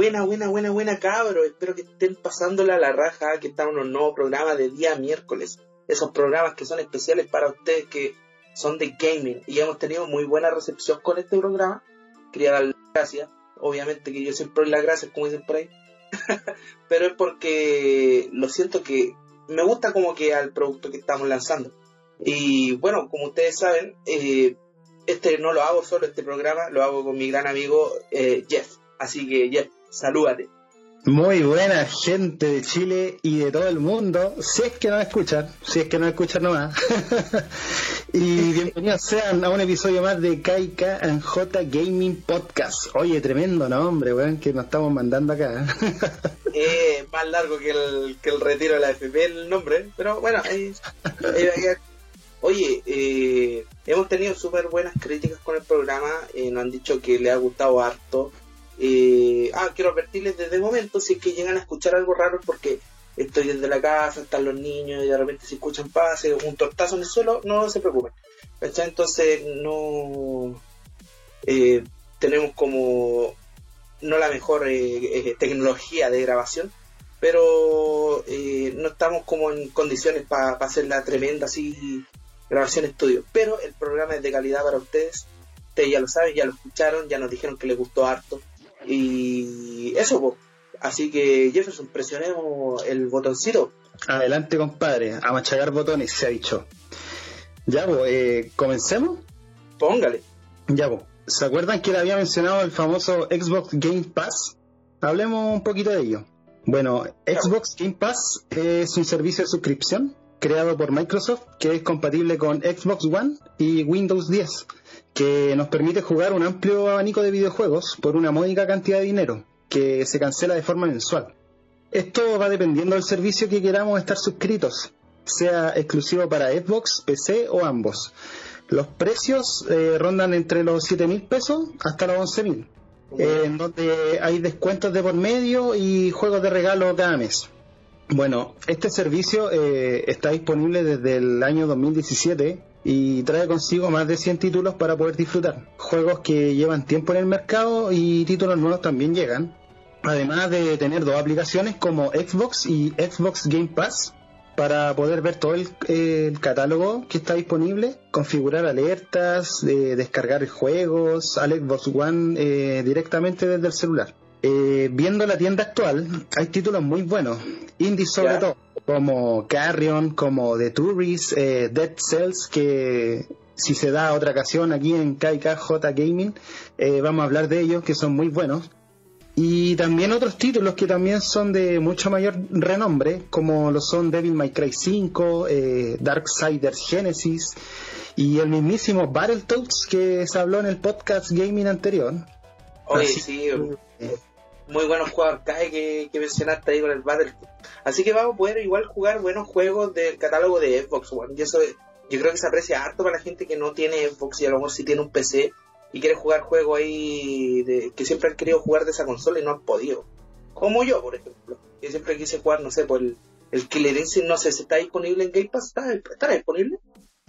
Buena, buena, buena, buena cabro. Espero que estén pasándola a la raja, que están unos nuevos programas de día miércoles. Esos programas que son especiales para ustedes que son de gaming. Y hemos tenido muy buena recepción con este programa. Quería darle gracias. Obviamente que yo siempre doy las gracias, como dicen por ahí. Pero es porque lo siento que me gusta como que al producto que estamos lanzando. Y bueno, como ustedes saben, eh, este no lo hago solo, este programa lo hago con mi gran amigo eh, Jeff. Así que Jeff, salúdate. Muy buena gente de Chile y de todo el mundo, si es que no escuchan, si es que no escuchan nomás. y bienvenidos sean a un episodio más de J Gaming Podcast. Oye, tremendo nombre, weón, que nos estamos mandando acá. eh, más largo que el, que el retiro de la FP el nombre, pero bueno, Oye, eh, hemos tenido súper buenas críticas con el programa, eh, nos han dicho que le ha gustado harto. Eh, ah, quiero advertirles desde el momento, si es que llegan a escuchar algo raro, porque estoy desde la casa, están los niños y de repente se escuchan pase, un tortazo en el suelo, no se preocupen. Entonces no tenemos como no la mejor tecnología de grabación, pero no estamos como en condiciones para hacer la tremenda así grabación estudio. Pero el programa es de calidad para ustedes. Ustedes ya lo saben, ya lo escucharon, ya nos dijeron que les gustó harto. Y eso, Así que Jefferson, presionemos el botoncito. Adelante, compadre, a machacar botones, se ha dicho. Ya, pues, ¿comencemos? Póngale. Ya, pues. ¿Se acuerdan que le había mencionado el famoso Xbox Game Pass? Hablemos un poquito de ello. Bueno, Xbox Game Pass es un servicio de suscripción creado por Microsoft que es compatible con Xbox One y Windows 10, que nos permite jugar un amplio abanico de videojuegos por una módica cantidad de dinero, que se cancela de forma mensual. Esto va dependiendo del servicio que queramos estar suscritos, sea exclusivo para Xbox, PC o ambos. Los precios eh, rondan entre los 7 mil pesos hasta los 11 mil, en donde hay descuentos de por medio y juegos de regalo cada mes. Bueno, este servicio eh, está disponible desde el año 2017 y trae consigo más de 100 títulos para poder disfrutar. Juegos que llevan tiempo en el mercado y títulos nuevos también llegan. Además de tener dos aplicaciones como Xbox y Xbox Game Pass para poder ver todo el, catálogo que está disponible, configurar alertas, descargar juegos al Xbox One eh, directamente desde el celular. Eh, viendo la tienda actual, hay títulos muy buenos, indies sobre todo, como Carrion, como The Tourist, eh, Dead Cells, que si se da otra ocasión aquí en KKJ Gaming, eh, vamos a hablar de ellos, que son muy buenos. Y también otros títulos que también son de mucho mayor renombre, como lo son Devil May Cry 5, eh, Darksiders Genesis y el mismísimo Battletoads que se habló en el podcast gaming anterior. Oye, sí, muy buenos juegos que, que mencionaste ahí con el Battle. Así que vamos a poder igual jugar buenos juegos del catálogo de Xbox One. Yo creo que se aprecia harto para la gente que no tiene Xbox y a lo mejor si tiene un PC y quiere jugar juegos ahí de, que siempre han querido jugar de esa consola y no han podido. Como yo, por ejemplo. Que siempre quise jugar, no sé, por el, el Killer Instinct, no sé si está disponible en Game Pass. ¿Está, está disponible?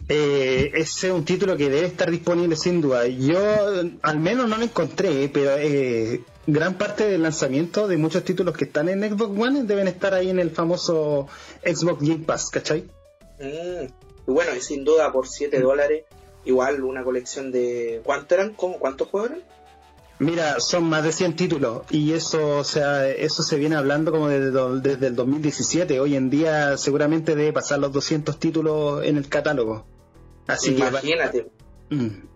Eh, ese es un título que debe estar disponible sin duda. Yo al menos no lo encontré, pero eh, gran parte del lanzamiento de muchos títulos que están en Xbox One deben estar ahí en el famoso Xbox Game Pass, ¿cachai? Mm, bueno, y sin duda por 7 mm. dólares, igual una colección de... ¿Cuánto eran? ¿Cómo? ¿Cuántos juegos eran? Mira, son más de 100 títulos y eso, o sea, eso se viene hablando como desde, desde el 2017. Hoy en día seguramente debe pasar los 200 títulos en el catálogo. Así Imagínate. Que... Mm.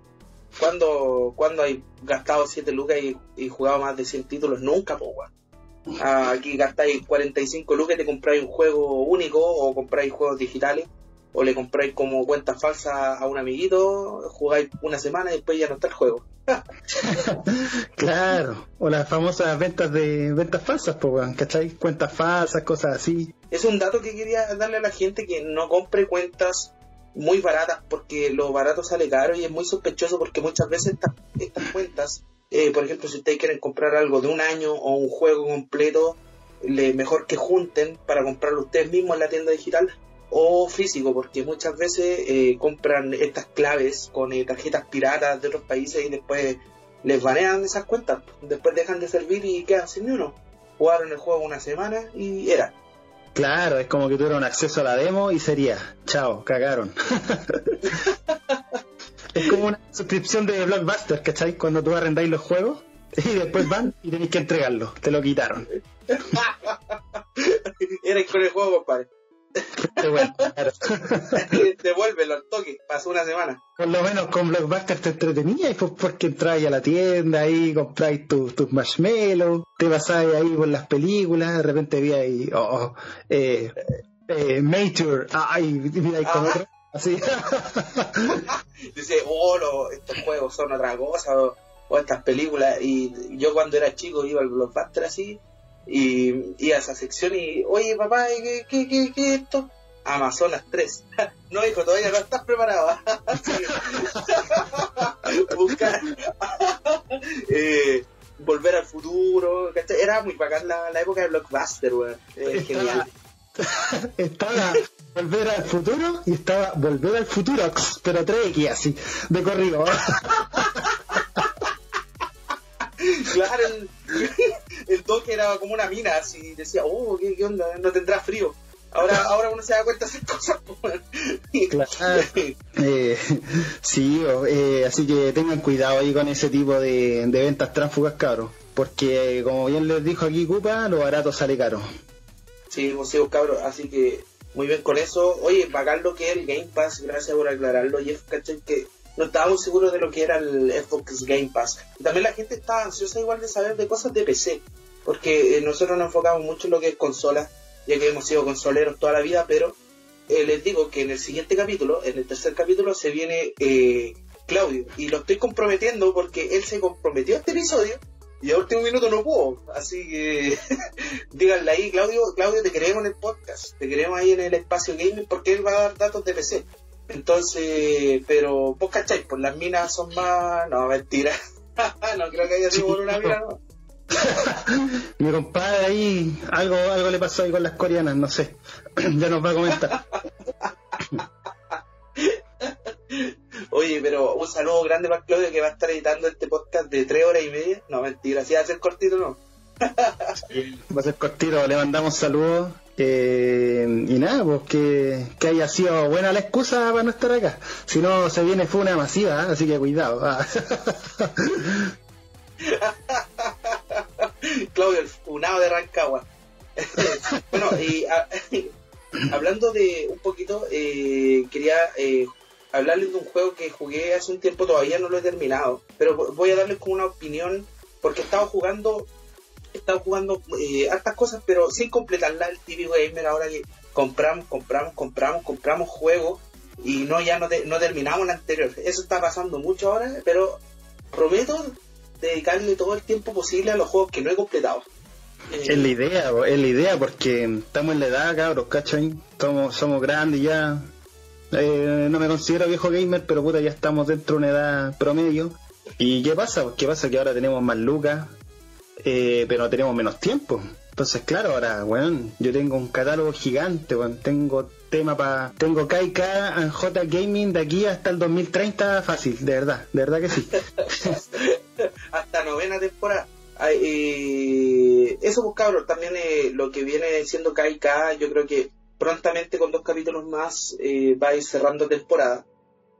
¿Cuándo, cuando hay gastado 7 lucas y, jugado más de 100 títulos? Nunca, po, ah, aquí gastáis 45 lucas y te compráis un juego único o compráis juegos digitales o le compráis como cuenta falsa a un amiguito, jugáis una semana y después ya no está el juego. claro, o las famosas ventas de ventas falsas, pues, ¿cachai? Cuentas falsas, cosas así. Es un dato que quería darle a la gente que no compre cuentas muy baratas porque lo barato sale caro y es muy sospechoso porque muchas veces estas, cuentas, eh, por ejemplo, si ustedes quieren comprar algo de un año o un juego completo, le, mejor que junten para comprarlo ustedes mismos en la tienda digital o físico, porque muchas veces eh, compran estas claves con eh, tarjetas piratas de otros países y después les banean esas cuentas. Después dejan de servir y quedan sin uno. Jugaron el juego una semana y era. Claro, es como que tuvieron acceso a la demo y sería, chao, cagaron. es como una suscripción de Blockbuster, ¿cachai? Cuando tú arrendáis los juegos y después van y tenéis que entregarlo, te lo quitaron. Era con el juego, compadre. Devuélvelo al toque, pasó una semana. Por lo menos con Blockbuster te entretenía y pues porque entráis a la tienda ahí, compráis tus tu marshmallows, te pasáis ahí por las películas, de repente vi ahí, oh, oh eh, eh, Major, ay, miráis con otro. Así. Dice, oh, estos juegos son otra cosa, o, o, estas películas. Y yo cuando era chico iba al Blockbuster así, y, y a esa sección y, oye papá, ¿qué, qué, qué, qué es esto? Amazonas 3. no, hijo, todavía no estás preparado. Buscar. eh, volver al futuro. Era muy bacán la, la época de Blockbuster, weón. Eh, genial. estaba Volver al futuro y estaba Volver al futuro, pero 3X así, de corrido. claro, el, el toque era como una mina, así decía, oh, ¿qué, qué onda? No tendrá frío. Ahora, ahora uno se da cuenta de esas cosas. claro. eh, sí, eh, así que tengan cuidado ahí con ese tipo de, de ventas tránsfugas, cabros. Porque, como bien les dijo aquí Cupa, lo barato sale caro. Sí, pues sí, cabros. Así que, muy bien con eso. Oye, pagar lo que es el Game Pass, gracias por aclararlo, Jeff, ¿cachai? Que no estábamos seguros de lo que era el Xbox Game Pass. También la gente está ansiosa igual de saber de cosas de PC, porque eh, nosotros nos enfocamos mucho en lo que es consola, ya que hemos sido consoleros toda la vida, pero eh, les digo que en el siguiente capítulo, en el tercer capítulo, se viene eh, Claudio, y lo estoy comprometiendo porque él se comprometió a este episodio y a último minuto no pudo. Así que díganle ahí, Claudio, Claudio, te queremos en el podcast, te queremos ahí en el espacio gaming porque él va a dar datos de PC. Entonces, pero vos cacháis, pues las minas son más. No, mentira. no creo que haya sido por una mina, no. Mi compadre ahí, algo, algo le pasó ahí con las coreanas, no sé. ya nos va a comentar. Oye, pero un saludo grande para Claudio que va a estar editando este podcast de tres horas y media. No, mentira, si va a ser cortito, no. va a ser cortito, le mandamos saludos eh, y nada, pues que, haya sido buena la excusa para no estar acá. Si no, se viene fue una masiva, ¿eh? así que cuidado. Ah. Claudio, el funado de Rancagua. bueno, y hablando de un poquito, eh, quería eh, hablarles de un juego que jugué hace un tiempo, todavía no lo he terminado, pero voy a darles como una opinión, porque he estado jugando estado jugando eh, hartas cosas, pero sin completarla el TV Gamer ahora que compramos, compramos, compramos, compramos juegos y no ya no, no terminamos el anterior. Eso está pasando mucho ahora, pero prometo dedicarle todo el tiempo posible a los juegos que no he completado. Es la idea, es la idea, porque estamos en la edad, cabros, ¿cachai? Somos, somos grandes ya. Eh, no me considero viejo gamer, pero puta, ya estamos dentro de una edad promedio. ¿Y qué pasa? ¿Qué pasa? Que ahora tenemos más lucas, eh, pero tenemos menos tiempo. Entonces, claro, ahora, bueno, yo tengo un catálogo gigante, tengo tema para... Tengo KK and J Gaming de aquí hasta el 2030 fácil, de verdad, de verdad que sí. hasta novena temporada. Eh, eso, pues también eh, lo que viene siendo KK, yo creo que prontamente con dos capítulos más eh, va a ir cerrando temporada.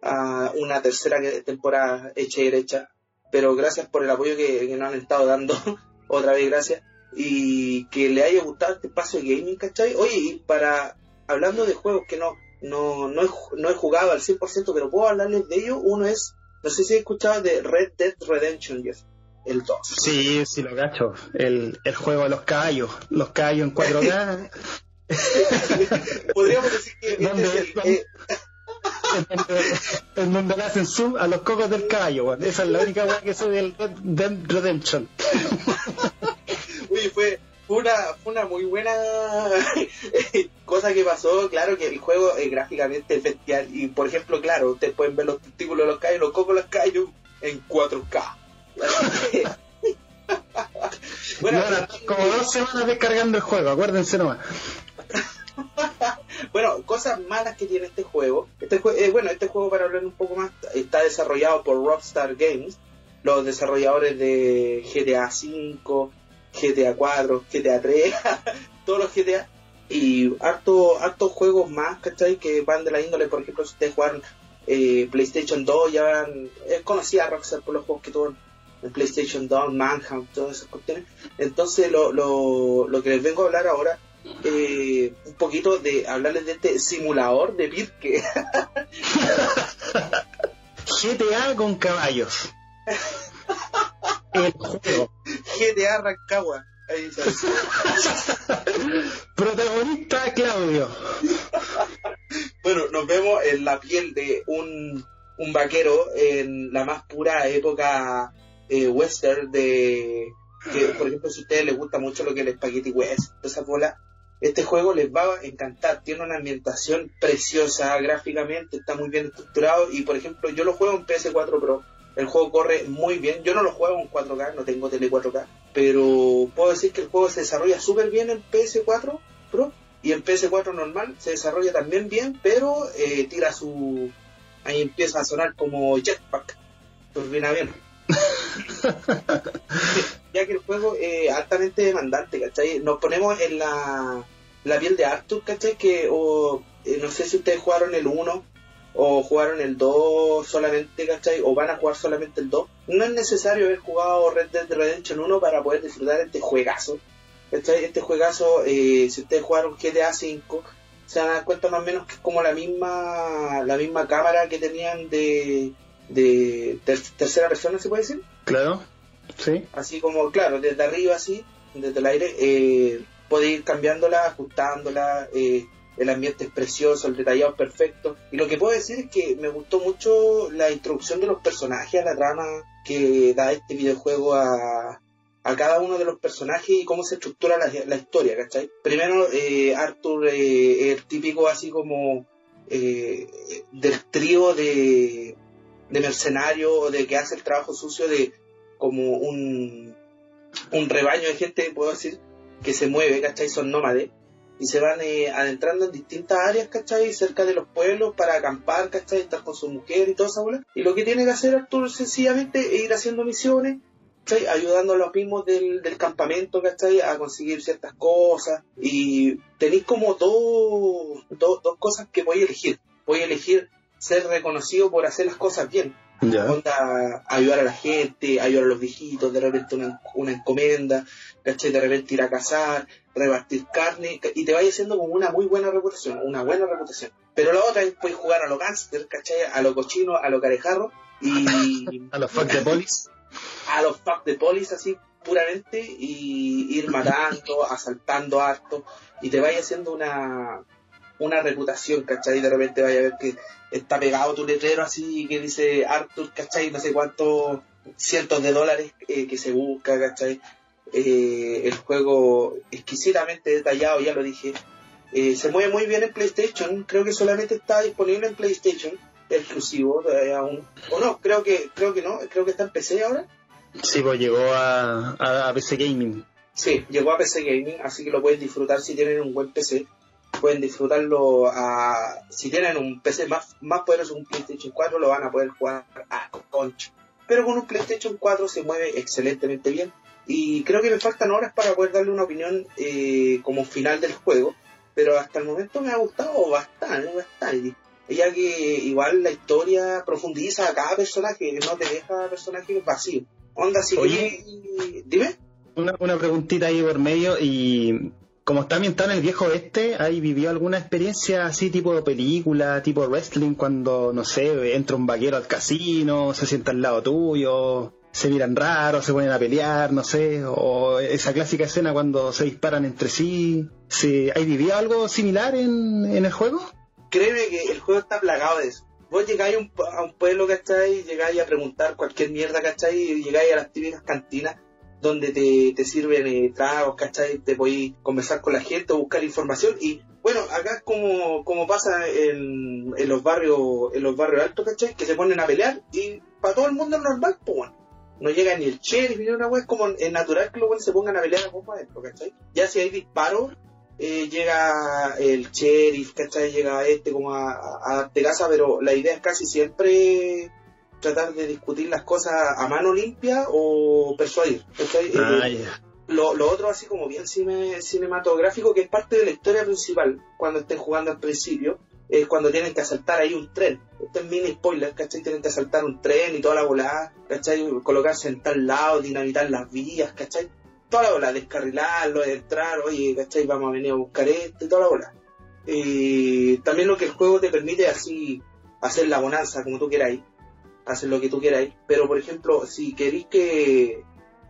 a una tercera temporada hecha y derecha. Pero gracias por el apoyo que, que nos han estado dando otra vez gracias, y que le haya gustado este espacio de gaming, ¿cachai? Oye, y para, hablando de juegos que no, no, no, he, no he jugado al 100%, pero puedo hablarles de ellos, uno es, no sé si he escuchado de Red Dead Redemption, el 2. Sí, sí, lo gacho, el, el juego de los caballos, los caballos en 4K. Podríamos decir que este es en donde le hacen zoom a los cocos del caballo, Esa es la única weá que soy del Dead Redemption. Uy, fue una, fue una muy buena cosa que pasó. Claro que el juego es gráficamente bestial. Y por ejemplo, claro, ustedes pueden ver los testículos de los callos, los cocos de los callos en 4K. bueno, como dos semanas descargando el juego, acuérdense nomás. bueno, cosas malas que tiene este juego. Este eh, bueno, este juego, para hablar un poco más, está desarrollado por Rockstar Games. los desarrolladores de GTA V, GTA 4, GTA 3, todos los GTA y harto, hartos juegos más, ¿cachai? Que van de la índole, por ejemplo, si ustedes juegan eh, PlayStation 2, ya van, eh, conocía a Rockstar por los juegos que tuvo en PlayStation 2, Manhunt, todas esas cuestiones. Entonces, lo, lo, lo que les vengo a hablar ahora, eh, un poquito de hablarles de este simulador de Pirque. GTA con caballos. El juego. GTA Rancagua. Protagonista Claudio. bueno, nos vemos en la piel de un, un vaquero en la más pura época eh, western de que por ejemplo si a ustedes les gusta mucho lo que es el Spaghetti West, esa bola, este juego les va a encantar, tiene una ambientación preciosa gráficamente, está muy bien estructurado y por ejemplo yo lo juego en PS4 Pro, el juego corre muy bien, yo no lo juego en 4K, no tengo tele 4K, pero puedo decir que el juego se desarrolla súper bien en PS4 Pro y en PS4 normal se desarrolla también bien, pero eh, tira su... ahí empieza a sonar como jetpack, turbina bien. ya que el juego es altamente demandante, ¿cachai? Nos ponemos en la, la piel de Arthur, ¿cachai? Que, o, eh, no sé si ustedes jugaron el 1 o jugaron el 2 solamente, ¿cachai? O van a jugar solamente el 2. No es necesario haber jugado Red Dead Redemption 1 para poder disfrutar este juegazo. ¿cachai? Este juegazo, eh, si ustedes jugaron GTA 5, se dan cuenta más o menos que es como la misma, la misma cámara que tenían de de tercera persona, ¿se puede decir? Claro, sí. Así como, claro, desde arriba, así, desde el aire, eh, puede ir cambiándola, ajustándola, eh, el ambiente es precioso, el detallado es perfecto. Y lo que puedo decir es que me gustó mucho la introducción de los personajes, a la trama que da este videojuego a, a cada uno de los personajes y cómo se estructura la, la historia, ¿cachai? Primero, eh, Arthur eh, el típico así como eh, del trío de, de mercenario o de que hace el trabajo sucio de como un, un rebaño de gente, puedo decir, que se mueve, ¿cachai? Son nómades y se van eh, adentrando en distintas áreas, ¿cachai? Cerca de los pueblos para acampar, ¿cachai? Estar con su mujer y toda esa bola. Y lo que tiene que hacer Arturo sencillamente es ir haciendo misiones, ¿cachai? Ayudando a los mismos del, del campamento, ¿cachai? A conseguir ciertas cosas. Y tenéis como dos, dos, dos cosas que voy a elegir. Voy a elegir ser reconocido por hacer las cosas bien. ayudar a la gente, ayudar a los viejitos, de repente una, una encomienda, ¿cachai? De repente ir a cazar, repartir carne, y te vaya haciendo como una muy buena reputación, una buena reputación. Pero la otra es puedes jugar a los gánster, ¿cachai? A los cochinos, a los carejarros, y... a los fuck de polis. A los fuck de polis, así, puramente, y ir matando, asaltando harto, y te vaya haciendo una, una reputación, ¿cachai? De repente vaya a ver que está pegado tu letrero así que dice Arthur, ¿cachai? No sé cuántos cientos de dólares eh, que se busca, ¿cachai? Eh, el juego exquisitamente detallado, ya lo dije. Eh, se mueve muy bien en PlayStation, creo que solamente está disponible en PlayStation, exclusivo aún. O no, creo que, creo que no, creo que está en PC ahora. Sí, pues llegó a, a PC Gaming. Sí, llegó a PC Gaming, así que lo puedes disfrutar si tienen un buen PC pueden disfrutarlo a, si tienen un PC más, más poderoso un PlayStation 4 lo van a poder jugar a concho pero con un PlayStation 4 se mueve excelentemente bien. Y creo que me faltan horas para poder darle una opinión eh, como final del juego. Pero hasta el momento me ha gustado bastante bastante. Ya que igual la historia profundiza a cada personaje no te deja personaje vacío onda si Oye, dime. Una, una preguntita ahí por medio y como está ambientado en el viejo oeste, ¿hay vivido alguna experiencia así tipo película, tipo wrestling, cuando, no sé, entra un vaquero al casino, se sienta al lado tuyo, se miran raros, se ponen a pelear, no sé, o esa clásica escena cuando se disparan entre sí? ¿Sí? ¿Hay vivido algo similar en, en el juego? Créeme que el juego está plagado de eso. Vos llegáis a un, a un pueblo, ¿cachai? Llegáis a preguntar cualquier mierda, ¿cachai? Y llegáis a las típicas cantinas donde te, te sirven eh, tragos, ¿cachai? Te podéis conversar con la gente o buscar información y bueno, acá como, como pasa en, en, los barrios en los barrios altos, ¿cachai? Que se ponen a pelear y para todo el mundo es normal, pues bueno. No llega ni el sheriff ni una wea, es como es natural que los buenos se pongan a pelear a poco adentro, ¿cachai? Ya si hay disparos, eh, llega el sheriff, ¿cachai? Llega este como a, a, darte casa, pero la idea es casi siempre tratar de discutir las cosas a mano limpia o persuadir. Ah, eh, lo, lo, otro así como bien cine, cinematográfico, que es parte de la historia principal, cuando estén jugando al principio, es cuando tienen que asaltar ahí un tren. Este es mini spoiler, ¿cachai? Tienen que asaltar un tren y toda la volada, ¿cachai? Colocarse en tal lado, dinamitar las vías, ¿cachai? Toda la bola, descarrilarlo, entrar, oye, ¿cachai? Vamos a venir a buscar esto y toda la bola. Y también lo que el juego te permite así hacer la bonanza como tú queráis, hacer lo que tú queráis, pero por ejemplo, si queréis que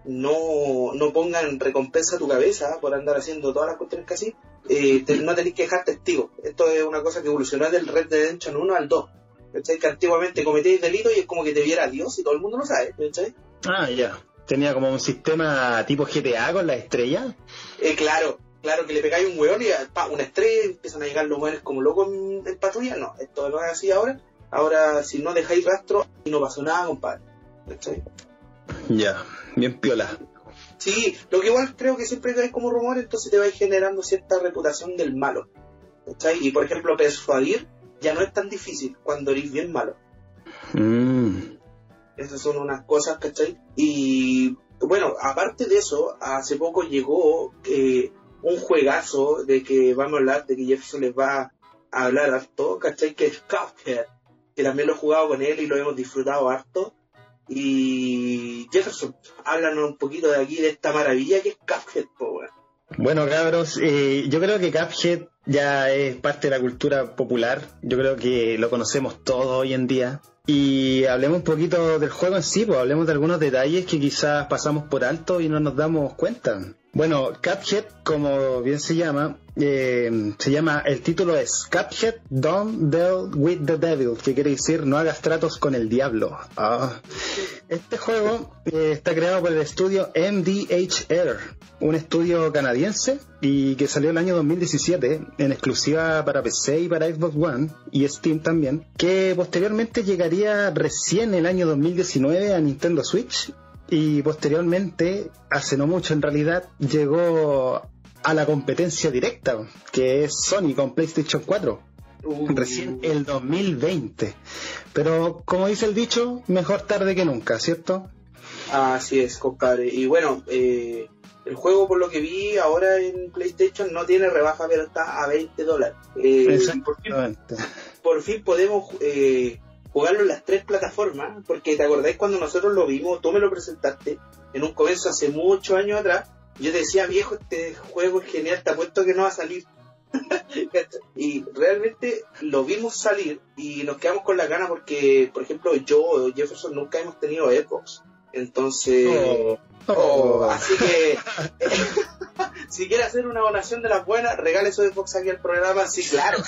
no, no pongan recompensa a tu cabeza por andar haciendo todas las cuestiones que así, eh, no tenéis que dejar testigos. Esto es una cosa que evolucionó del Red Dead Redemption 1 al 2. ¿Cachai? Que antiguamente cometéis delito y es como que te viera Dios y todo el mundo lo sabe. ¿cachai? Ah, ya. Tenía como un sistema tipo GTA con la estrella. Eh, claro, claro, que le pegáis un hueón y pa, una estrella empiezan a llegar los hueones como locos en, en, patrulla. No, esto no es así ahora. Ahora, si no dejáis rastro, no pasó nada, compadre. ¿Cachai? Ya, bien piola. Sí, lo que igual creo que siempre hay como rumor, entonces te va generando cierta reputación del malo. ¿Cachai? Y por ejemplo, persuadir ya no es tan difícil cuando eres bien malo. Mm. Esas son unas cosas, ¿cachai? Y bueno, aparte de eso, hace poco llegó eh, un juegazo de que vamos a hablar, de que Jefferson les va a hablar harto, ¿cachai? Que es Cuphead, que también lo he jugado con él y lo hemos disfrutado harto. Y Jefferson, háblanos un poquito de aquí, de esta maravilla que es Cuphead, po, Bueno, cabros, eh, yo creo que Cuphead ya es parte de la cultura popular. Yo creo que lo conocemos todos hoy en día. Y hablemos un poquito del juego en sí, pues hablemos de algunos detalles que quizás pasamos por alto y no nos damos cuenta. Bueno, Cuphead, como bien se llama, eh, se llama, el título es Cuphead Don't Deal with the Devil, que quiere decir no hagas tratos con el diablo. Ah. Este juego eh, está creado por el estudio MDHR, un estudio canadiense y que salió el año 2017 en exclusiva para PC y para Xbox One y Steam también, que posteriormente llegaría recién el año 2019 a Nintendo Switch y posteriormente, hace no mucho en realidad, llegó a la competencia directa, que es Sony con PlayStation 4. Recién el 2020. Pero como dice el dicho, mejor tarde que nunca, ¿cierto? Así es, compadre. Y bueno, eh, el juego por lo que vi ahora en PlayStation no tiene rebaja, pero está a 20 dólares. Eh, por, fin, por, fin, podemos eh, jugarlo en las tres plataformas, porque te acordáis cuando nosotros lo vimos, tú me lo presentaste en un comienzo hace muchos años atrás, yo te decía, viejo, este juego es genial, te apuesto que no va a salir. y realmente lo vimos salir y nos quedamos con la gana porque, por ejemplo, yo o Jefferson nunca hemos tenido Xbox. Entonces, oh. Oh, así que si quiere hacer una donación de las buenas, regale su Xbox aquí al programa, sí, claro.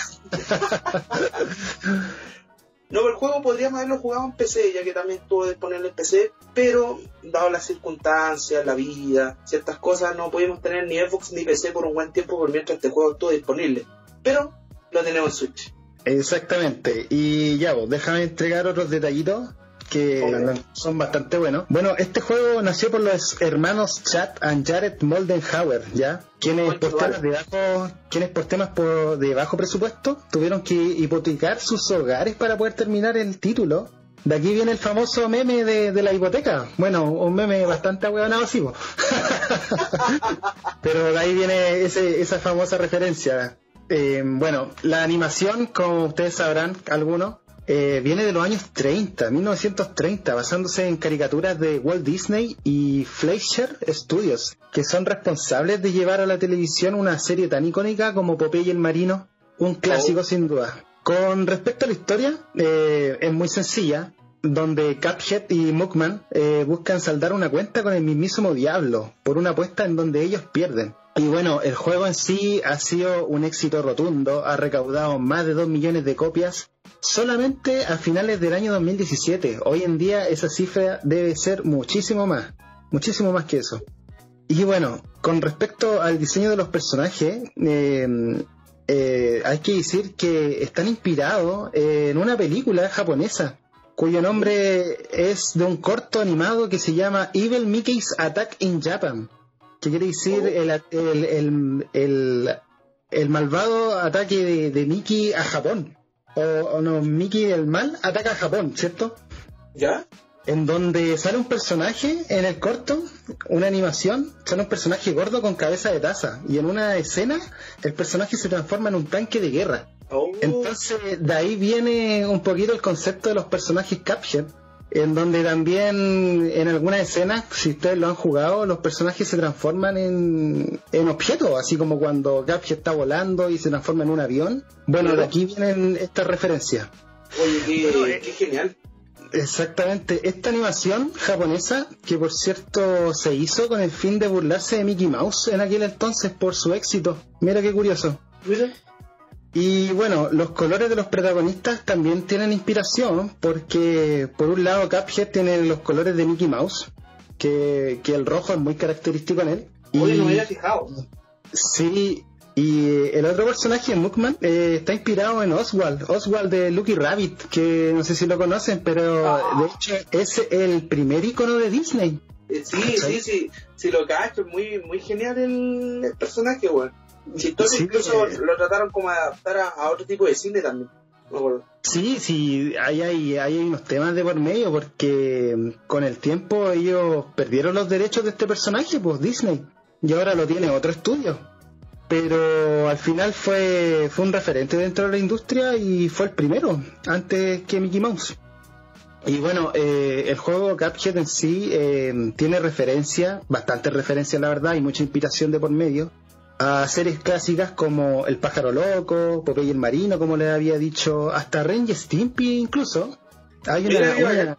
No, el juego podríamos haberlo jugado en PC, ya que también estuvo disponible en PC, pero dado las circunstancias, la vida, ciertas cosas, no pudimos tener ni Xbox ni PC por un buen tiempo por mientras este juego estuvo disponible. Pero lo tenemos en Switch. Exactamente. Y ya, vos, déjame entregar otros detallitos que son bastante buenos. Bueno, este juego nació por los hermanos Chad and Jared Moldenhauer, ¿ya? Quienes por, temas de bajo, quienes por temas de bajo presupuesto tuvieron que hipotecar sus hogares para poder terminar el título. De aquí viene el famoso meme de, la hipoteca. Bueno, un meme bastante ahueonado así, Pero de ahí viene ese, esa famosa referencia. Eh, bueno, la animación, como ustedes sabrán, algunos, eh, viene de los años 30, 1930, basándose en caricaturas de Walt Disney y Fleischer Studios, que son responsables de llevar a la televisión una serie tan icónica como Popeye el Marino, un clásico oh. sin duda. Con respecto a la historia, eh, es muy sencilla, donde Cuphead y Mugman eh, buscan saldar una cuenta con el mismísimo diablo por una apuesta en donde ellos pierden. Y bueno, el juego en sí ha sido un éxito rotundo, ha recaudado más de 2 millones de copias solamente a finales del año 2017. Hoy en día esa cifra debe ser muchísimo más, muchísimo más que eso. Y bueno, con respecto al diseño de los personajes, em, eh, hay que decir que están inspirados en una película japonesa cuyo nombre es de un corto animado que se llama Evil Mickey's Attack in Japan que quiere decir oh. el, el, el, malvado ataque de, Mickey a Japón. O, no, Mickey del mal ataca a Japón, ¿cierto? ¿Ya? en donde sale un personaje en el corto, una animación, sale un personaje gordo con cabeza de taza y en una escena el personaje se transforma en un tanque de guerra. Oh. Entonces de ahí viene un poquito el concepto de los personajes captured, en donde también en algunas escenas, si ustedes lo han jugado, los personajes se transforman en, en objetos, así como cuando Capture está volando y se transforma en un avión. Bueno, de aquí vienen estas referencias. Oye, qué, Bueno, eh, qué genial. Exactamente, esta animación japonesa, que por cierto se hizo con el fin de burlarse de Mickey Mouse en aquel entonces por su éxito. Mira qué curioso. Mira. Y bueno, los colores de los protagonistas también tienen inspiración, porque por un lado Cuphead tiene los colores de Mickey Mouse, que, que el rojo es muy característico en él. Y, Oye, no me había fijado. Sí, y el otro personaje, Mookman, eh, está inspirado en Oswald, Oswald de Lucky Rabbit, que no sé si lo conocen, pero Ah. de hecho es el primer icono de Disney. Eh, Sí, sí, sí. Sí, lo cacho, es muy, muy genial el, el personaje, weón. Chistoso, Sí, incluso eh. lo trataron como adaptar a, a otro tipo de cine también. Me acuerdo. Sí, sí, hay, hay, hay unos temas de por medio, porque con el tiempo ellos perdieron los derechos de este personaje, pues Disney, y ahora lo tiene otro estudio. Pero al final fue, fue un referente dentro de la industria y fue el primero, antes que Mickey Mouse. Y bueno, eh, el juego Cuphead en sí eh, tiene referencia, bastante referencia la verdad, y mucha inspiración de por medio, a series clásicas como El pájaro loco, Popeye el marino, como les había dicho, hasta Ren y Stimpy incluso. Hay una, Mira, mira, una-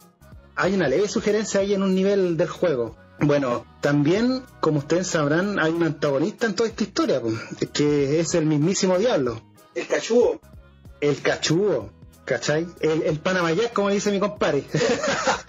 hay una leve sugerencia ahí en un nivel del juego. Bueno, también, como ustedes sabrán, hay un antagonista en toda esta historia, que es el mismísimo diablo, El cachudo. el cachudo, ¿cachai? El, el panamayac, como dice mi compadre.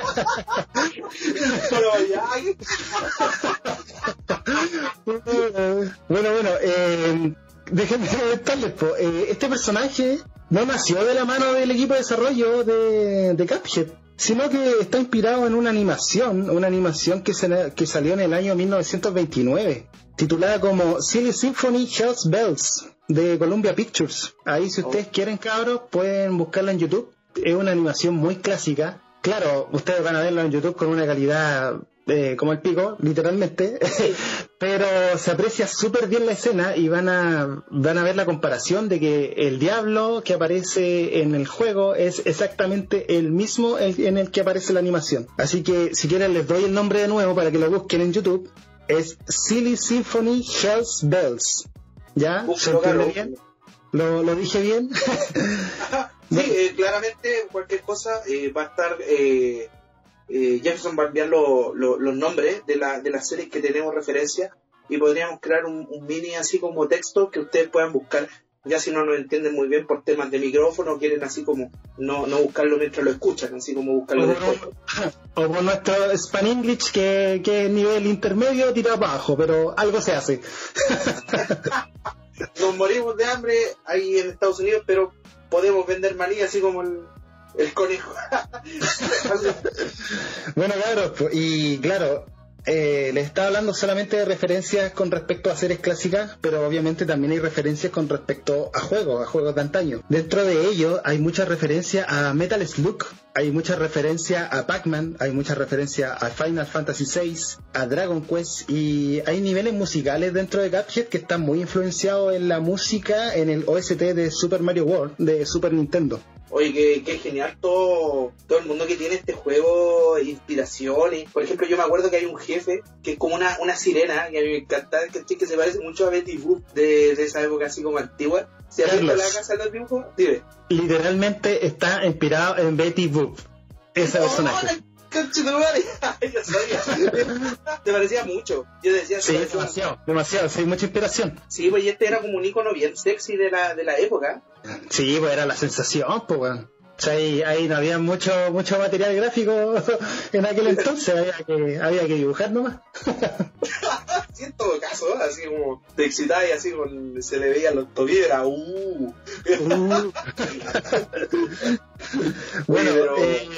Bueno, bueno, eh, déjenme comentarles, po, eh, este personaje no nació de la mano del equipo de desarrollo de, de Cuphead, sino que está inspirado en una animación, una animación que, se- que salió en el año 1929, titulada como Silly Symphony Hells Bells, de Columbia Pictures. Ahí si ustedes quieren, cabros, pueden buscarla en YouTube. Es una animación muy clásica. Claro, ustedes van a verlo en YouTube con una calidad eh, como el pico, literalmente, pero se aprecia súper bien la escena y van a, van a ver la comparación de que el diablo que aparece en el juego es exactamente el mismo en el que aparece la animación. Así que si quieren les doy el nombre de nuevo para que lo busquen en YouTube. Es Silly Symphony Hells Bells. ¿Ya? ¿Se entiende bien? ¿Lo, lo dije bien? Sí, eh, claramente cualquier cosa eh, va a estar. Eh, eh, Jefferson va a enviar lo- lo- los nombres de, la, de las series que tenemos referencia y podríamos crear un, un mini así como texto que ustedes puedan buscar. Ya si no nos entienden muy bien por temas de micrófono, quieren así como no, no buscarlo mientras lo escuchan, así como buscarlo o, después. o por nuestro Span English que, que es nivel intermedio tirado abajo, pero algo se hace. Nos morimos de hambre ahí en Estados Unidos, pero podemos vender maní así como el, el conejo. Bueno, claro, pues, y claro, eh, les estaba hablando solamente de referencias con respecto a series clásicas, pero obviamente también hay referencias con respecto a juegos, a juegos de antaño. Dentro de ello hay mucha referencia a Metal Slug, hay mucha referencia a Pac-Man, hay mucha referencia a Final Fantasy VI, a Dragon Quest y hay niveles musicales dentro de Cuphead que están muy influenciados en la música en el OST de Super Mario World de Super Nintendo. Oye, qué, qué genial todo, todo el mundo que tiene este juego, inspiraciones. Por ejemplo, yo me acuerdo que hay un jefe que es como una, una sirena, que a mí me encanta, que se parece mucho a Betty Boop de, de esa época así como antigua. ¿Se ha visto la casa de los dibujos? Dime. Literalmente está inspirado en Betty Boop, ese personaje. ¡Oh, conche tu madre! Ya sabía. Te parecía mucho. Yo decía, Sí, parecía- demasiado, demasiado, sí, mucha inspiración. Sí, pues y este era como un icono bien sexy de la, de la época. Sí, pues era la sensación, pues, weón. O sea, ahí, ahí no había mucho mucho material gráfico en aquel entonces, había que, había que dibujar nomás. Sí, en todo caso, así como te excitaba y así con, se le veían los tobillos, era uh. Uh. bueno, pero- eh,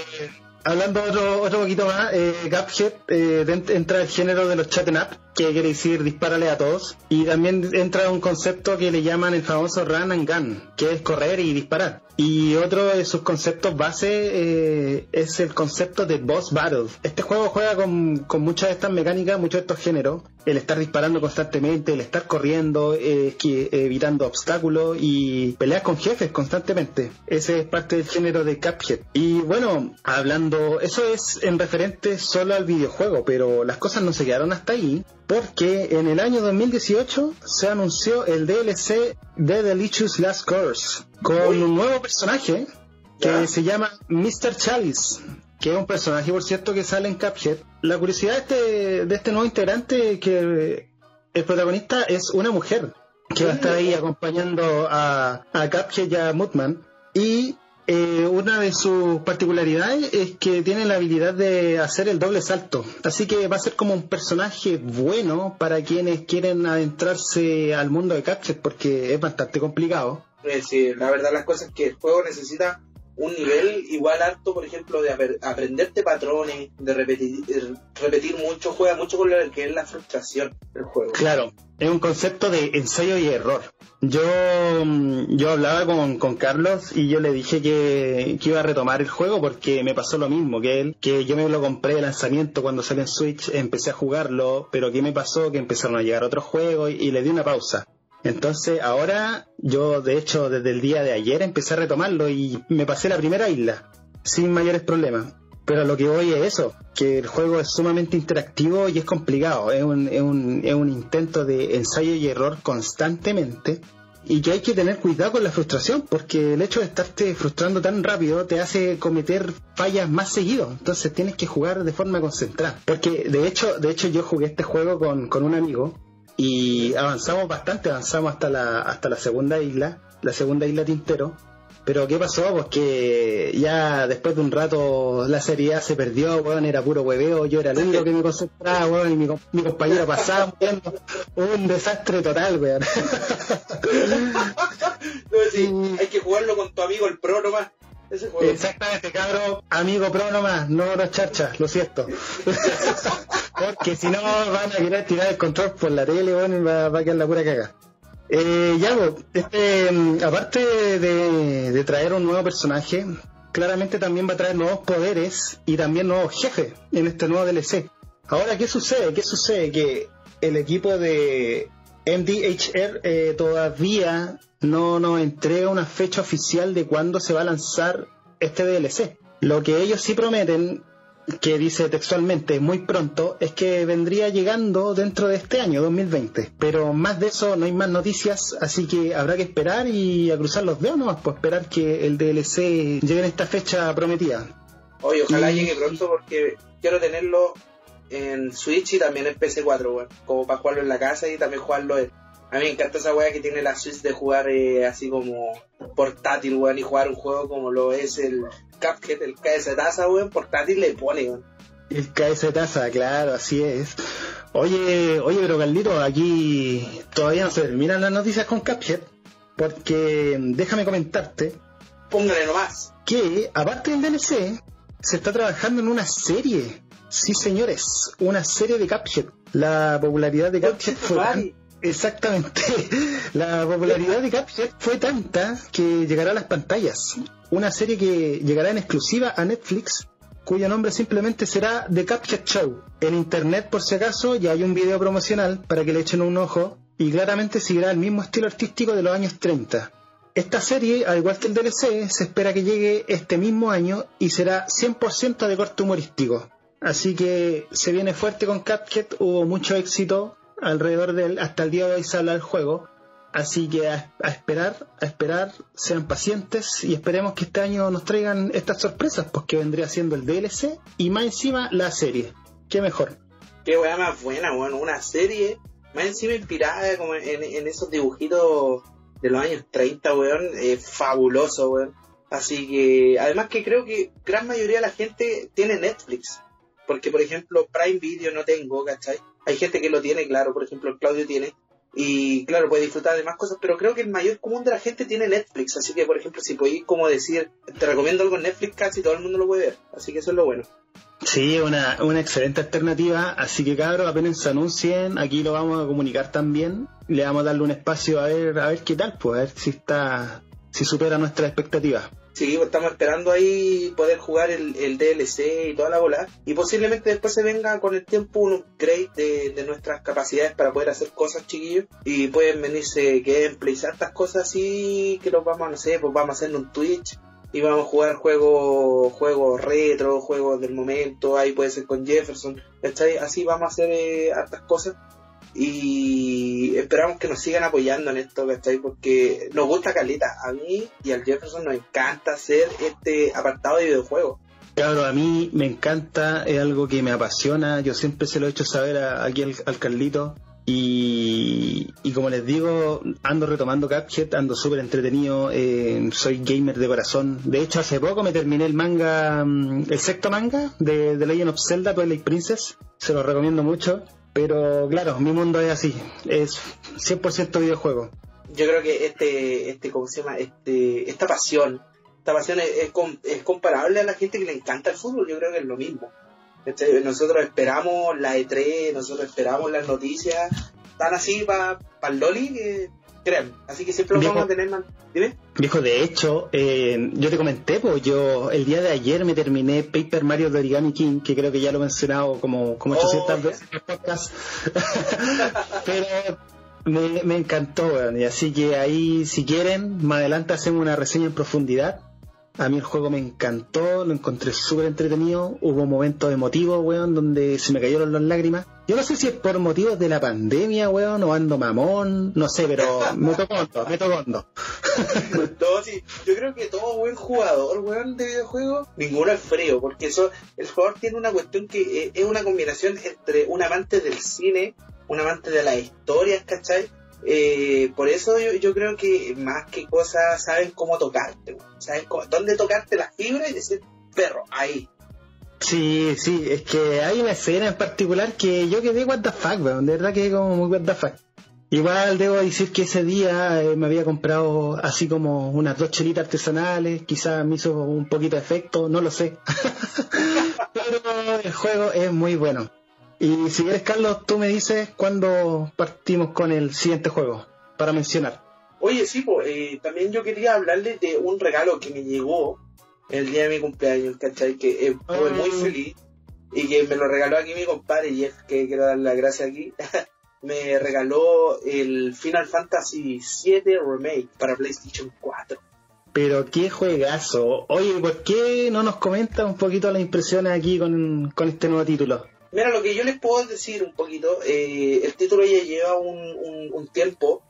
hablando otro, otro poquito más, eh, Cuphead eh, entra el género de los chatting up, que quiere decir dispárale a todos. Y también entra un concepto que le llaman el famoso run and gun, que es correr y disparar. Y otro de sus conceptos base eh, es el concepto de boss battle. Este juego juega con, con muchas de estas mecánicas, muchos de estos géneros. El estar disparando constantemente, el estar corriendo, eh, evitando obstáculos y peleas con jefes constantemente. Ese es parte del género de Cuphead. Y bueno, hablando, eso es en referente solo al videojuego, pero las cosas no se quedaron hasta ahí porque en el año 2018 se anunció el DLC de Delicious Last Course con un nuevo personaje que se llama Mr. Chalice, que es un personaje, por cierto, que sale en Cuphead. La curiosidad de este, de este nuevo integrante es que el protagonista es una mujer que va a estar ahí acompañando a, a Cuphead y a Mutman. Y eh, una de sus particularidades es que tiene la habilidad de hacer el doble salto. Así que va a ser como un personaje bueno para quienes quieren adentrarse al mundo de Cuphead porque es bastante complicado. Sí, la verdad las cosas que el juego necesita un nivel igual alto, por ejemplo, de aprenderte patrones, de repetir, repetir mucho, juega mucho con lo que es la frustración del juego. Claro, es un concepto de ensayo y error. Yo, mm, yo hablaba con, con Carlos y yo le dije que, que, iba a retomar el juego porque me pasó lo mismo que él, que yo me lo compré de lanzamiento cuando salió en Switch, empecé a jugarlo, pero ¿qué me pasó? Que empezaron a llegar otros juegos y le di una pausa. Entonces ahora yo de hecho desde el día de ayer empecé a retomarlo y me pasé la primera isla sin mayores problemas. Pero lo que voy es eso, que el juego es sumamente interactivo y es complicado, es un, es un, es un intento de ensayo y error constantemente y que hay que tener cuidado con la frustración porque el hecho de estarte frustrando tan rápido te hace cometer fallas más seguido. Entonces tienes que jugar de forma concentrada. Porque de hecho de hecho yo jugué este juego con, con un amigo y avanzamos bastante, avanzamos hasta la, hasta la segunda isla, la segunda isla Tintero. Pero ¿qué pasó? Pues que ya después de un rato la seriedad se perdió, weón, era puro hueveo, yo era el único que me concentraba, weón, y mi, mi compañero pasaba muriendo. Un desastre total, weón. no, hay que jugarlo con tu amigo el pro nomás. Exactamente, cabrón, amigo pro nomás, no los charchas, lo siento. Porque si no van a querer tirar el control por la tele, bueno, va, va a quedar la pura caga. Eh, ya, este, mm, aparte de, traer un nuevo personaje, claramente también va a traer nuevos poderes y también nuevos jefes en este nuevo DLC. Ahora, ¿qué sucede? ¿Qué sucede? Que el equipo de MDHR eh, todavía no nos entrega una fecha oficial de cuándo se va a lanzar este DLC. Lo que ellos sí prometen que dice textualmente muy pronto, es que vendría llegando dentro de este año, 2020. Pero más de eso no hay más noticias, así que habrá que esperar y a cruzar los dedos nomás, pues esperar que el DLC llegue en esta fecha prometida. Oye, ojalá llegue pronto porque quiero tenerlo en Switch y también en PC4, como para jugarlo en la casa y también jugarlo en... A mí me encanta esa weá que tiene la Switch de jugar eh, así como portátil, weón, y jugar un juego como lo es el Cuphead, el KS Taza, weón, portátil le pone, weón. El KS Taza, claro, así es. Oye, oye, pero Caldito, aquí todavía no se terminan las noticias con Cuphead, porque déjame comentarte. Póngale nomás. Que, aparte del DLC, se está trabajando en una serie. Sí, señores, una serie de Cuphead. La popularidad de Cuphead fue... Exactamente. La popularidad de Cuphead fue tanta que llegará a las pantallas. Una serie que llegará en exclusiva a Netflix, cuyo nombre simplemente será The Cuphead Show. En internet, por si acaso, ya hay un video promocional para que le echen un ojo y claramente seguirá el mismo estilo artístico de los años 30. Esta serie, al igual que el DLC, se espera que llegue este mismo año y será 100% de corte humorístico. Así que se viene fuerte con Cuphead, hubo mucho éxito, alrededor del, hasta el día de hoy se habla del juego. Así que a, esperar, a esperar, sean pacientes y esperemos que este año nos traigan estas sorpresas, pues que vendría siendo el DLC y más encima la serie. Qué mejor. Qué weá más buena, bueno, una serie más encima inspirada como en, esos dibujitos de los años 30, weón, fabuloso, weón. Así que, además que creo que gran mayoría de la gente tiene Netflix. Porque, por ejemplo, Prime Video no tengo, ¿cachai? Hay gente que lo tiene, claro, por ejemplo, Claudio tiene, y claro, puede disfrutar de más cosas, pero creo que el mayor común de la gente tiene Netflix, así que, por ejemplo, si podéis como decir, te recomiendo algo en Netflix, casi todo el mundo lo puede ver, así que eso es lo bueno. Sí, una, una excelente alternativa, así que cabros, apenas se anuncien, aquí lo vamos a comunicar también, le vamos a darle un espacio a ver, a ver qué tal, pues a ver si está, si supera nuestras expectativas. Sí, pues estamos esperando ahí poder jugar el, el, DLC y toda la bola. Y posiblemente después se venga con el tiempo un upgrade de, de nuestras capacidades para poder hacer cosas, chiquillos. Y pueden venirse gameplays, estas cosas así que los vamos a, no sé, pues vamos a hacer un Twitch y vamos a jugar juegos juegos retro, juegos del momento, ahí puede ser con Jefferson, Así vamos a hacer eh, hartas cosas y esperamos que nos sigan apoyando en esto, ¿cachai? Porque nos gusta Caleta, a mí y al Jefferson nos encanta hacer este apartado de videojuegos. Claro, a mí me encanta, es algo que me apasiona, yo siempre se lo he hecho saber aquí al, Carlito, y, como les digo, ando retomando Cuphead, ando súper entretenido, eh, soy gamer de corazón. De hecho, hace poco me terminé el manga, mm, el sexto manga de Legend of Zelda, Twilight Princess. Se lo recomiendo mucho. Pero claro, mi mundo es así, es 100% videojuego. Yo creo que este, este, ¿cómo se llama? Este, esta pasión, esta pasión es, es comparable a la gente que le encanta el fútbol, yo creo que es lo mismo. Nosotros esperamos la E3, nosotros esperamos las noticias, tan así para pa el Loli que crean. Así que siempre lo vamos a tener más. Dime. Viejo, de hecho, eh, yo te comenté, pues yo el día de ayer me terminé Paper Mario de Origami King, que creo que ya lo he mencionado como, como 800 veces en el podcast. Pero me, me encantó, y así que ahí, si quieren, más adelante hacemos una reseña en profundidad a mí el juego me encantó, lo encontré súper entretenido. Hubo momentos emotivos, weón, donde se me cayeron las lágrimas. Yo no sé si es por motivos de la pandemia, weón, o ando mamón, no sé, pero me tocó hondo, me tocó hondo. sí. Yo creo que todo buen jugador, weón, de videojuegos, ninguno es frío, porque eso, el jugador tiene una cuestión que eh, es una combinación entre un amante del cine, un amante de las historias, ¿cachai? Eh, por eso yo, creo que más que cosas saben cómo tocarte, saben dónde tocarte la fibra y decir, perro, ahí. Sí, sí, es que hay una escena en particular que yo quedé what the fuck, de verdad que como muy what fuck. Igual debo decir que ese día eh, me había comprado así como unas dos chelitas artesanales, quizás me hizo un poquito de efecto, no lo sé. Pero el juego es muy bueno. Y si quieres, Carlos, tú me dices cuándo partimos con el siguiente juego, para mencionar. Oye, sí, pues también yo quería hablarles de un regalo que me llegó el día de mi cumpleaños, ¿cachai? Que eh, fue muy ah. feliz y que me lo regaló aquí mi compadre Jeff, que quiero dar la gracia aquí. me regaló el Final Fantasy VII Remake para PlayStation 4. Pero qué juegazo. Oye, ¿por qué no nos comenta un poquito las impresiones aquí con, con este nuevo título? Mira, lo que yo les puedo decir un poquito, eh, el título ya lleva un, tiempo,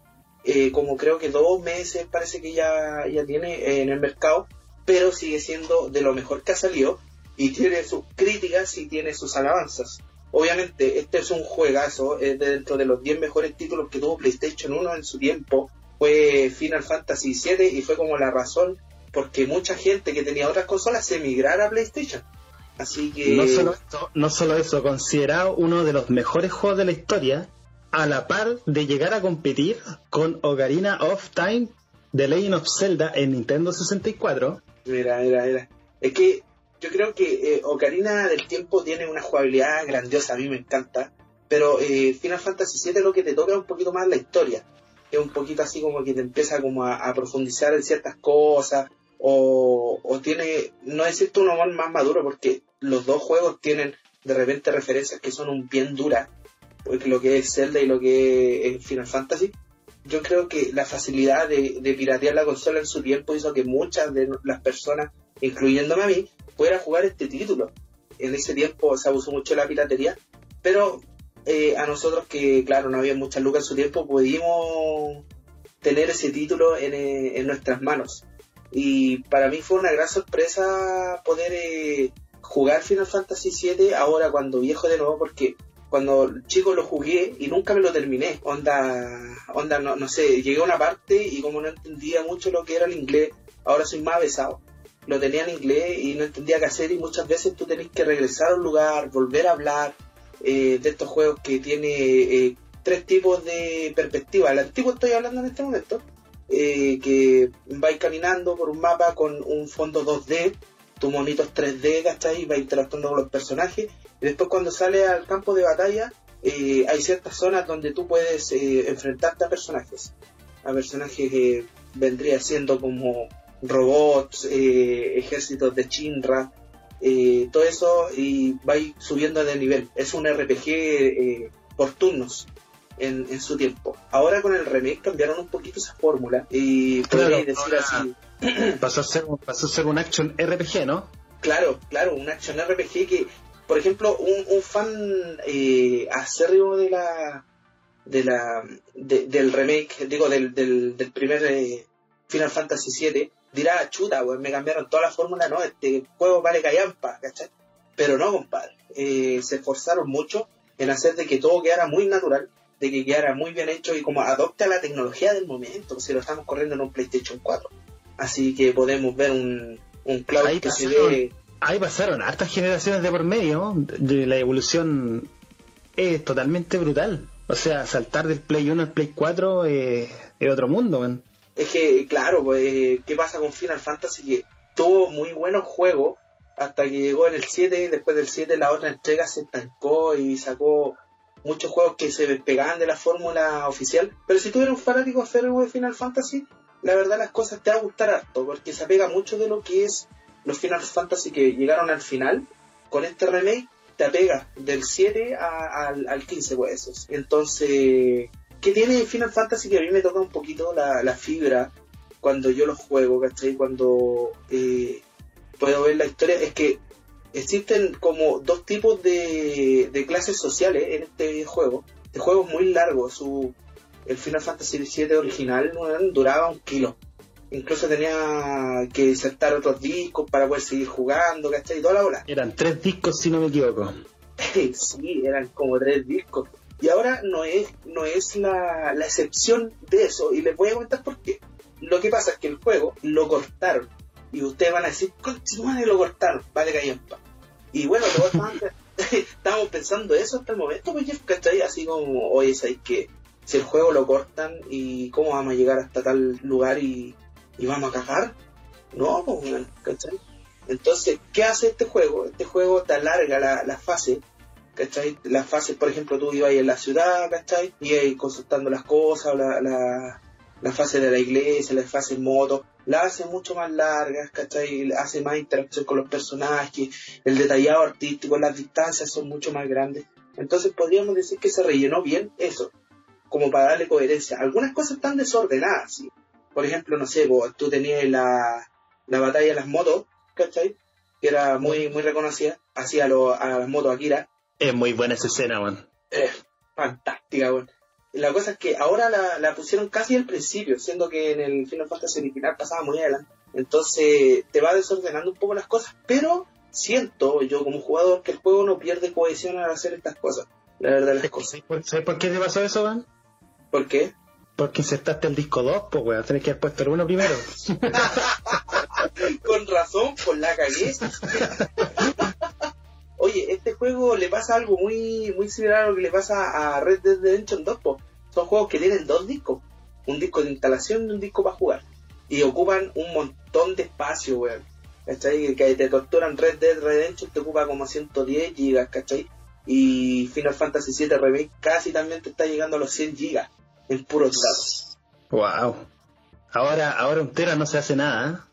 eh, como creo que dos meses parece que ya, ya tiene en el mercado, pero sigue siendo de lo mejor que ha salido y tiene sus críticas y tiene sus alabanzas. Obviamente, este es un juegazo, es dentro de los 10 mejores títulos que tuvo PlayStation 1 en su tiempo, fue Final Fantasy VII y fue como la razón porque mucha gente que tenía otras consolas se emigrara a PlayStation. Así que... No solo, eso, no solo eso, considerado uno de los mejores juegos de la historia, a la par de llegar a competir con Ocarina of Time The Legend of Zelda en Nintendo 64. Mira, mira, mira. Es que yo creo que eh, Ocarina del Tiempo tiene una jugabilidad grandiosa, a mí me encanta, pero eh, Final Fantasy VII lo que te toca es un poquito más la historia. Es un poquito así como que te empieza como a profundizar en ciertas cosas, o, tiene, no decirte un amor más maduro, porque los dos juegos tienen de repente referencias que son un bien duras, porque lo que es Zelda y lo que es Final Fantasy. Yo creo que la facilidad de, piratear la consola en su tiempo hizo que muchas de las personas, incluyéndome a mí, pudieran jugar este título. En ese tiempo se abusó mucho de la piratería, pero eh, a nosotros que, claro, no había muchas lucas en su tiempo, pudimos tener ese título en, eh, en nuestras manos. Y para mí fue una gran sorpresa poder eh, jugar Final Fantasy VII ahora cuando viejo de nuevo, porque cuando chico lo jugué y nunca me lo terminé. Onda, onda no, no sé, llegué a una parte y como no entendía mucho lo que era el inglés, ahora soy más besado. Lo tenía en inglés y no entendía qué hacer y muchas veces tú tenés que regresar a un lugar, volver a hablar eh, de estos juegos que tiene eh, tres tipos de perspectiva. El antiguo estoy hablando en este momento, eh, que vais caminando por un mapa con un fondo 2D tu monito es 3D, ¿cachai? Y va interactuando con los personajes. Y después cuando sale al campo de batalla, eh, hay ciertas zonas donde tú puedes eh, enfrentarte a personajes. A personajes que vendría siendo como robots, eh, ejércitos de Chinra, todo eso y va subiendo de nivel. Es un RPG por turnos en, su tiempo. Ahora con el remake cambiaron un poquito esa fórmula y podría decir así. Pasó a, ser, pasó a ser un action RPG, ¿no? Claro, claro, un action RPG que, por ejemplo, un, un fan eh, acérrimo de la de la del remake, digo, del, del, del primer eh, Final Fantasy VII, dirá, chuta, pues me cambiaron toda la fórmula, no, este juego vale callampa, ¿cachai? Pero no, compadre, eh, se esforzaron mucho en hacer de que todo quedara muy natural, de que quedara muy bien hecho y como adopta la tecnología del momento, si lo estamos corriendo en un PlayStation 4. Así que podemos ver un, un cloud ahí que se ve... Ahí pasaron hartas generaciones de por medio, de la evolución es totalmente brutal. O sea, saltar del Play 1 al Play 4 es otro mundo, man. Es que, claro, pues, ¿qué pasa con Final Fantasy? Que tuvo muy buenos juegos hasta que llegó en el 7, después del 7 la otra entrega se estancó y sacó muchos juegos que se despegaban de la fórmula oficial. Pero si tú eres un fanático de Final Fantasy, la verdad las cosas te va a gustar harto, porque se apega mucho de lo que es los Final Fantasy que llegaron al final. Con este remake te apega del 7 al, 15 pues Entonces, ¿qué tiene Final Fantasy que a mí me toca un poquito la, fibra cuando yo lo juego, ¿cachai? Cuando eh, puedo ver la historia, es que existen como dos tipos de, clases sociales en este juego. Este juego es muy largo, su, el Final Fantasy VII original duraba un kilo. Incluso tenía que insertar otros discos para poder seguir jugando, ¿cachai? Y toda la bola. Eran tres discos si no me equivoco. sí, eran como tres discos. Y ahora no es, no es la, la excepción de eso. Y les voy a comentar por qué. Lo que pasa es que el juego lo cortaron y ustedes van a decir, y lo cortaron, vale callampa. Y bueno, estábamos pensando eso hasta el momento, pues ¿cachai? Así como, oye, ¿sabes que Si el juego lo cortan y cómo vamos a llegar hasta tal lugar y, vamos a cagar, no, pues, ¿cachai? Entonces, ¿qué hace este juego? Este juego te alarga la, la fase, ¿cachai? Las fases, por ejemplo, tú ibas en la ciudad, ¿cachai? Y ahí consultando las cosas, la, la fase de la iglesia, la fase en moto, la hace mucho más largas, ¿cachai? Hace más interacción con los personajes, el detallado artístico, las distancias son mucho más grandes. Entonces podríamos decir que se rellenó bien eso, como para darle coherencia. Algunas cosas están desordenadas, ¿sí? Por ejemplo, no sé, vos, tú tenías la, la batalla de las motos, ¿cachai? Que era muy, muy reconocida, hacía a las motos Akira. Es muy buena esa escena, man. Es fantástica, weón la cosa es que ahora la, pusieron casi al principio, siendo que en el Final Fantasy original pasaba muy adelante. Entonces te va desordenando un poco las cosas, pero siento yo como jugador que el juego no pierde cohesión al hacer estas cosas. La verdad las cosas. ¿Sabes por qué te pasó eso, Van? ¿Por qué? Porque insertaste el disco 2, pues weón, tenés que haber puesto el 1 primero. Con razón, pues la cagué. Oye, este juego le pasa algo muy, muy similar a lo que le pasa a Red Dead Redemption 2. Son juegos que tienen dos discos. Un disco de instalación y un disco para jugar. Y ocupan un montón de espacio, weón. ¿Cachai? Que te torturan Red Dead Redemption te ocupa como 110 gigas, ¿cachai? Y Final Fantasy VII Remake casi también te está llegando a los 100 gigas en puros datos. Wow. Ahora, ahora un tera no se hace nada, ¿eh?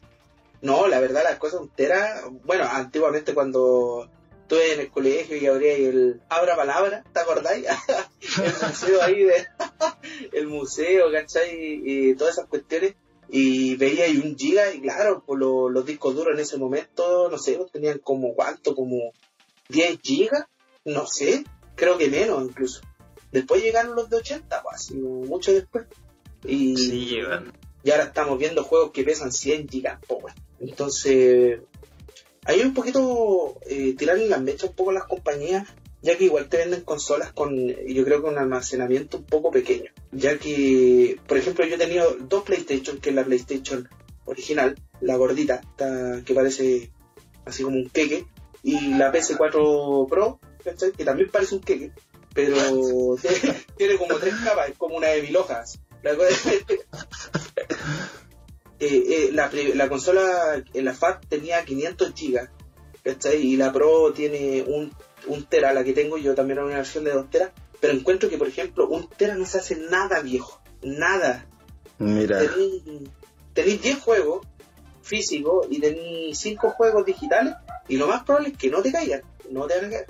No, la verdad las cosas un tera, bueno, antiguamente cuando estuve en el colegio y abría el Abra Palabra, ¿te acordáis? el museo ahí de. el museo, ¿cachai? Y, todas esas cuestiones. Y veía ahí un giga y claro, pues los discos duros en ese momento, no sé, tenían como cuánto, como 10 gigas, no sé, creo que menos incluso. Después llegaron los de 80, pues, mucho después. Y, sí, y ahora estamos viendo juegos que pesan 100 gigas, pues, Entonces, hay un poquito eh, tirarle las mechas un poco a las compañías, ya que igual te venden consolas con, yo creo que un almacenamiento un poco pequeño. Ya que, por ejemplo, yo he tenido dos PlayStation, que es la PlayStation original, la gordita, que parece así como un queque, y la PS4 Pro, que también parece un queque, pero tiene, como tres capas, es como una de mil hojas. Eh, la, la, consola, la FAT tenía 500 GB, Y la Pro tiene un, un tera, la que tengo yo también una versión de 2 teras, pero encuentro que, por ejemplo, un tera no se hace nada viejo, nada. Mira. Tenéis 10 juegos físicos y tenéis 5 juegos digitales y lo más probable es que no te caigan, no te van a caer.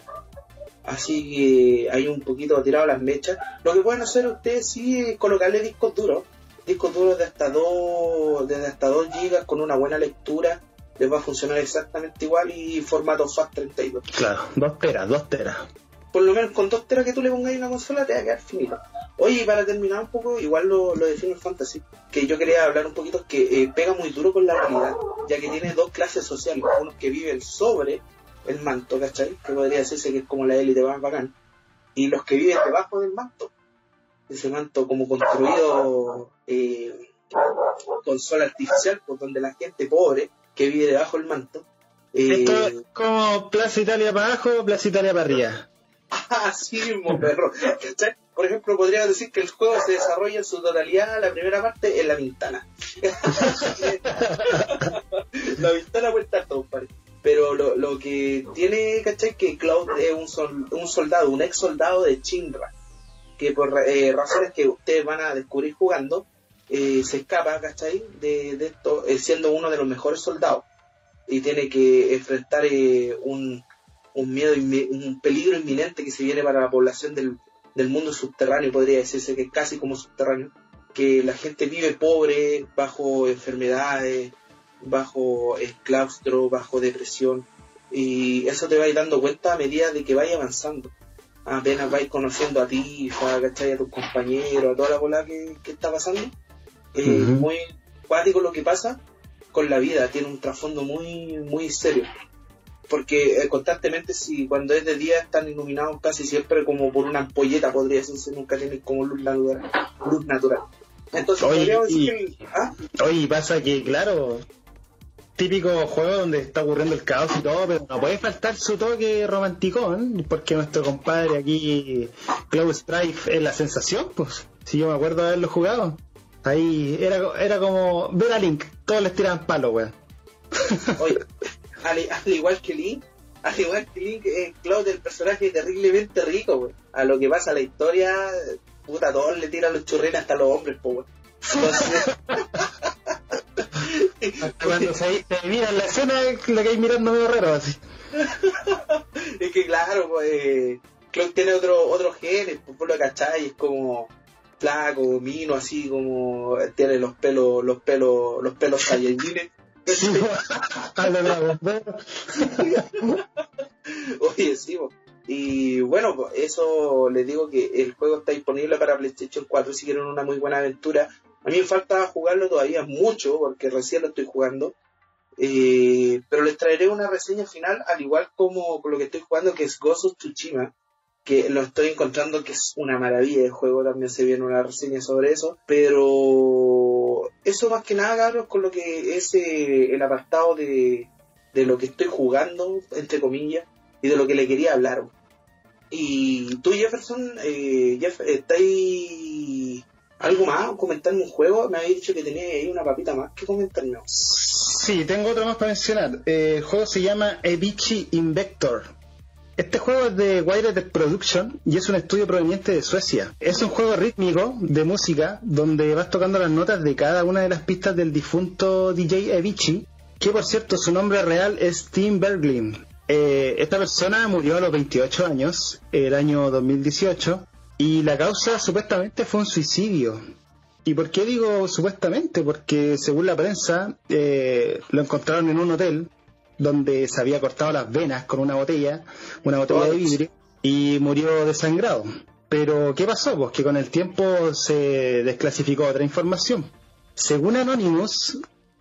Así que hay un poquito tirado las mechas. Lo que pueden hacer ustedes sí es colocarle discos duros. Discos duros de hasta 2, de hasta 2 GB con una buena lectura. Les va a funcionar exactamente igual y formato FAT32. Claro, 2 teras, 2 teras. Por lo menos con 2 teras que tú le pongas en una consola te va a quedar finito. Oye, y para terminar un poco, igual lo, lo de Final Fantasy, que yo quería hablar un poquito, que eh, pega muy duro con la realidad, ya que tiene dos clases sociales, unos que viven sobre el manto, ¿cachai? Que podría decirse que es como la élite más bacán, y los que viven debajo del manto, ese manto como construido eh, con sol artificial, por donde la gente pobre que vive debajo del manto. Eh, Esto es como Plaza Italia para abajo, Plaza Italia para arriba. Así mismo, perro. Por ejemplo, podría decir que el juego se desarrolla en su totalidad, la primera parte, en la ventana. la ventana cuenta todo, Pero lo, lo, que tiene, ¿cachai? Que Cloud es un, un soldado, un ex soldado de Chinra, que por eh, razones que ustedes van a descubrir jugando, eh, se escapa, ¿cachai? De, de esto, eh, siendo uno de los mejores soldados. Y tiene que enfrentar un, un miedo, un peligro inminente que se viene para la población del, del mundo subterráneo, podría decirse que casi como subterráneo, que la gente vive pobre, bajo enfermedades, bajo claustro, bajo depresión, y eso te va dando cuenta a medida de que vaya avanzando. Apenas vais conociendo a ti, a tus compañeros, a toda la bola que, está pasando. Es muy cuático lo que pasa con la vida, tiene un trasfondo muy, muy serio porque eh, constantemente si cuando es de día están iluminados casi siempre como por una ampolleta podría decirse nunca tienen como luz natural luz natural entonces oye, y, ¿ah? oye pasa que claro típico juego donde está ocurriendo el caos y todo pero no puede faltar su toque romanticón porque nuestro compadre aquí Cloud Strife es la sensación pues si yo me acuerdo de haberlo jugado. Ahí era, era como ver a Link todos les tiraban palo weón. Oye al, igual que Link, al igual que Link, eh, Cloud el personaje terriblemente rico, A lo que pasa la historia, puta, todos le tiran los churrines hasta los hombres, pues, cuando se, se mira la escena, lo que hay mirando medio raro, así. es que claro, pues, eh, tiene otro, otro genes, pues, por lo cachai, es como flaco, mino, así como tiene los pelos, los pelos, los pelos Oye, sí, y bueno, eso les digo que el juego está disponible para PlayStation 4 si quieren una muy buena aventura. A mí me falta jugarlo todavía mucho porque recién lo estoy jugando. Eh, pero les traeré una reseña final, al igual como con lo que estoy jugando, que es Ghost of Tsushima, que lo estoy encontrando que es una maravilla de juego, también se viene una reseña sobre eso, pero eso más que nada, Carlos, con lo que es eh, el apartado de, de lo que estoy jugando, entre comillas, y de lo que le quería hablar. Y tú, Jefferson, eh, Jeff, ¿estáis algo más? ¿Comentarme un juego? Me habéis dicho que tenía una papita más que comentarme. Sí, tengo otro más para mencionar. Eh, el juego se llama Evichi Invector. Este juego es de Wired Production y es un estudio proveniente de Suecia. Es un juego rítmico de música donde vas tocando las notas de cada una de las pistas del difunto DJ Avicii, que por cierto su nombre real es Tim Berglin. Eh, esta persona murió a los 28 años, el año 2018, y la causa supuestamente fue un suicidio. ¿Y por qué digo supuestamente? Porque según la prensa eh, lo encontraron en un hotel donde se había cortado las venas con una botella, una botella de vidrio, y murió desangrado. Pero, ¿qué pasó? Pues que con el tiempo se desclasificó otra información. Según Anonymous,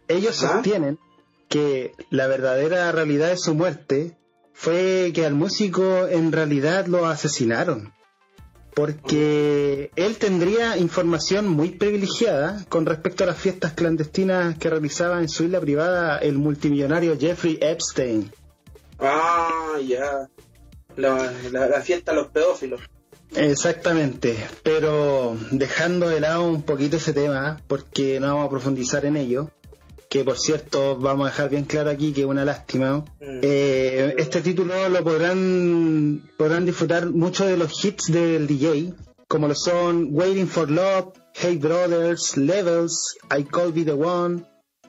ellos sostienen que la verdadera realidad de su muerte fue que al músico en realidad lo asesinaron porque él tendría información muy privilegiada con respecto a las fiestas clandestinas que realizaba en su isla privada el multimillonario Jeffrey Epstein. Ah, ya. La, fiesta de los pedófilos. Exactamente, pero dejando de lado un poquito ese tema, porque no vamos a profundizar en ello, que por cierto vamos a dejar bien claro aquí que es una lástima. Mm. Eh, este título lo podrán, podrán disfrutar muchos de los hits del DJ, como lo son Waiting for Love, Hey Brothers, Levels, I Call Be the One.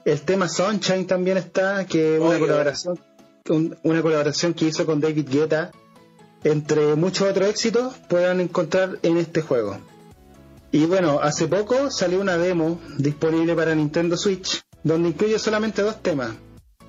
El tema Sunshine también está, que es una colaboración, una colaboración que hizo con David Guetta. Entre muchos otros éxitos puedan encontrar en este juego. Y bueno, hace poco salió una demo disponible para Nintendo Switch, donde incluye solamente dos temas,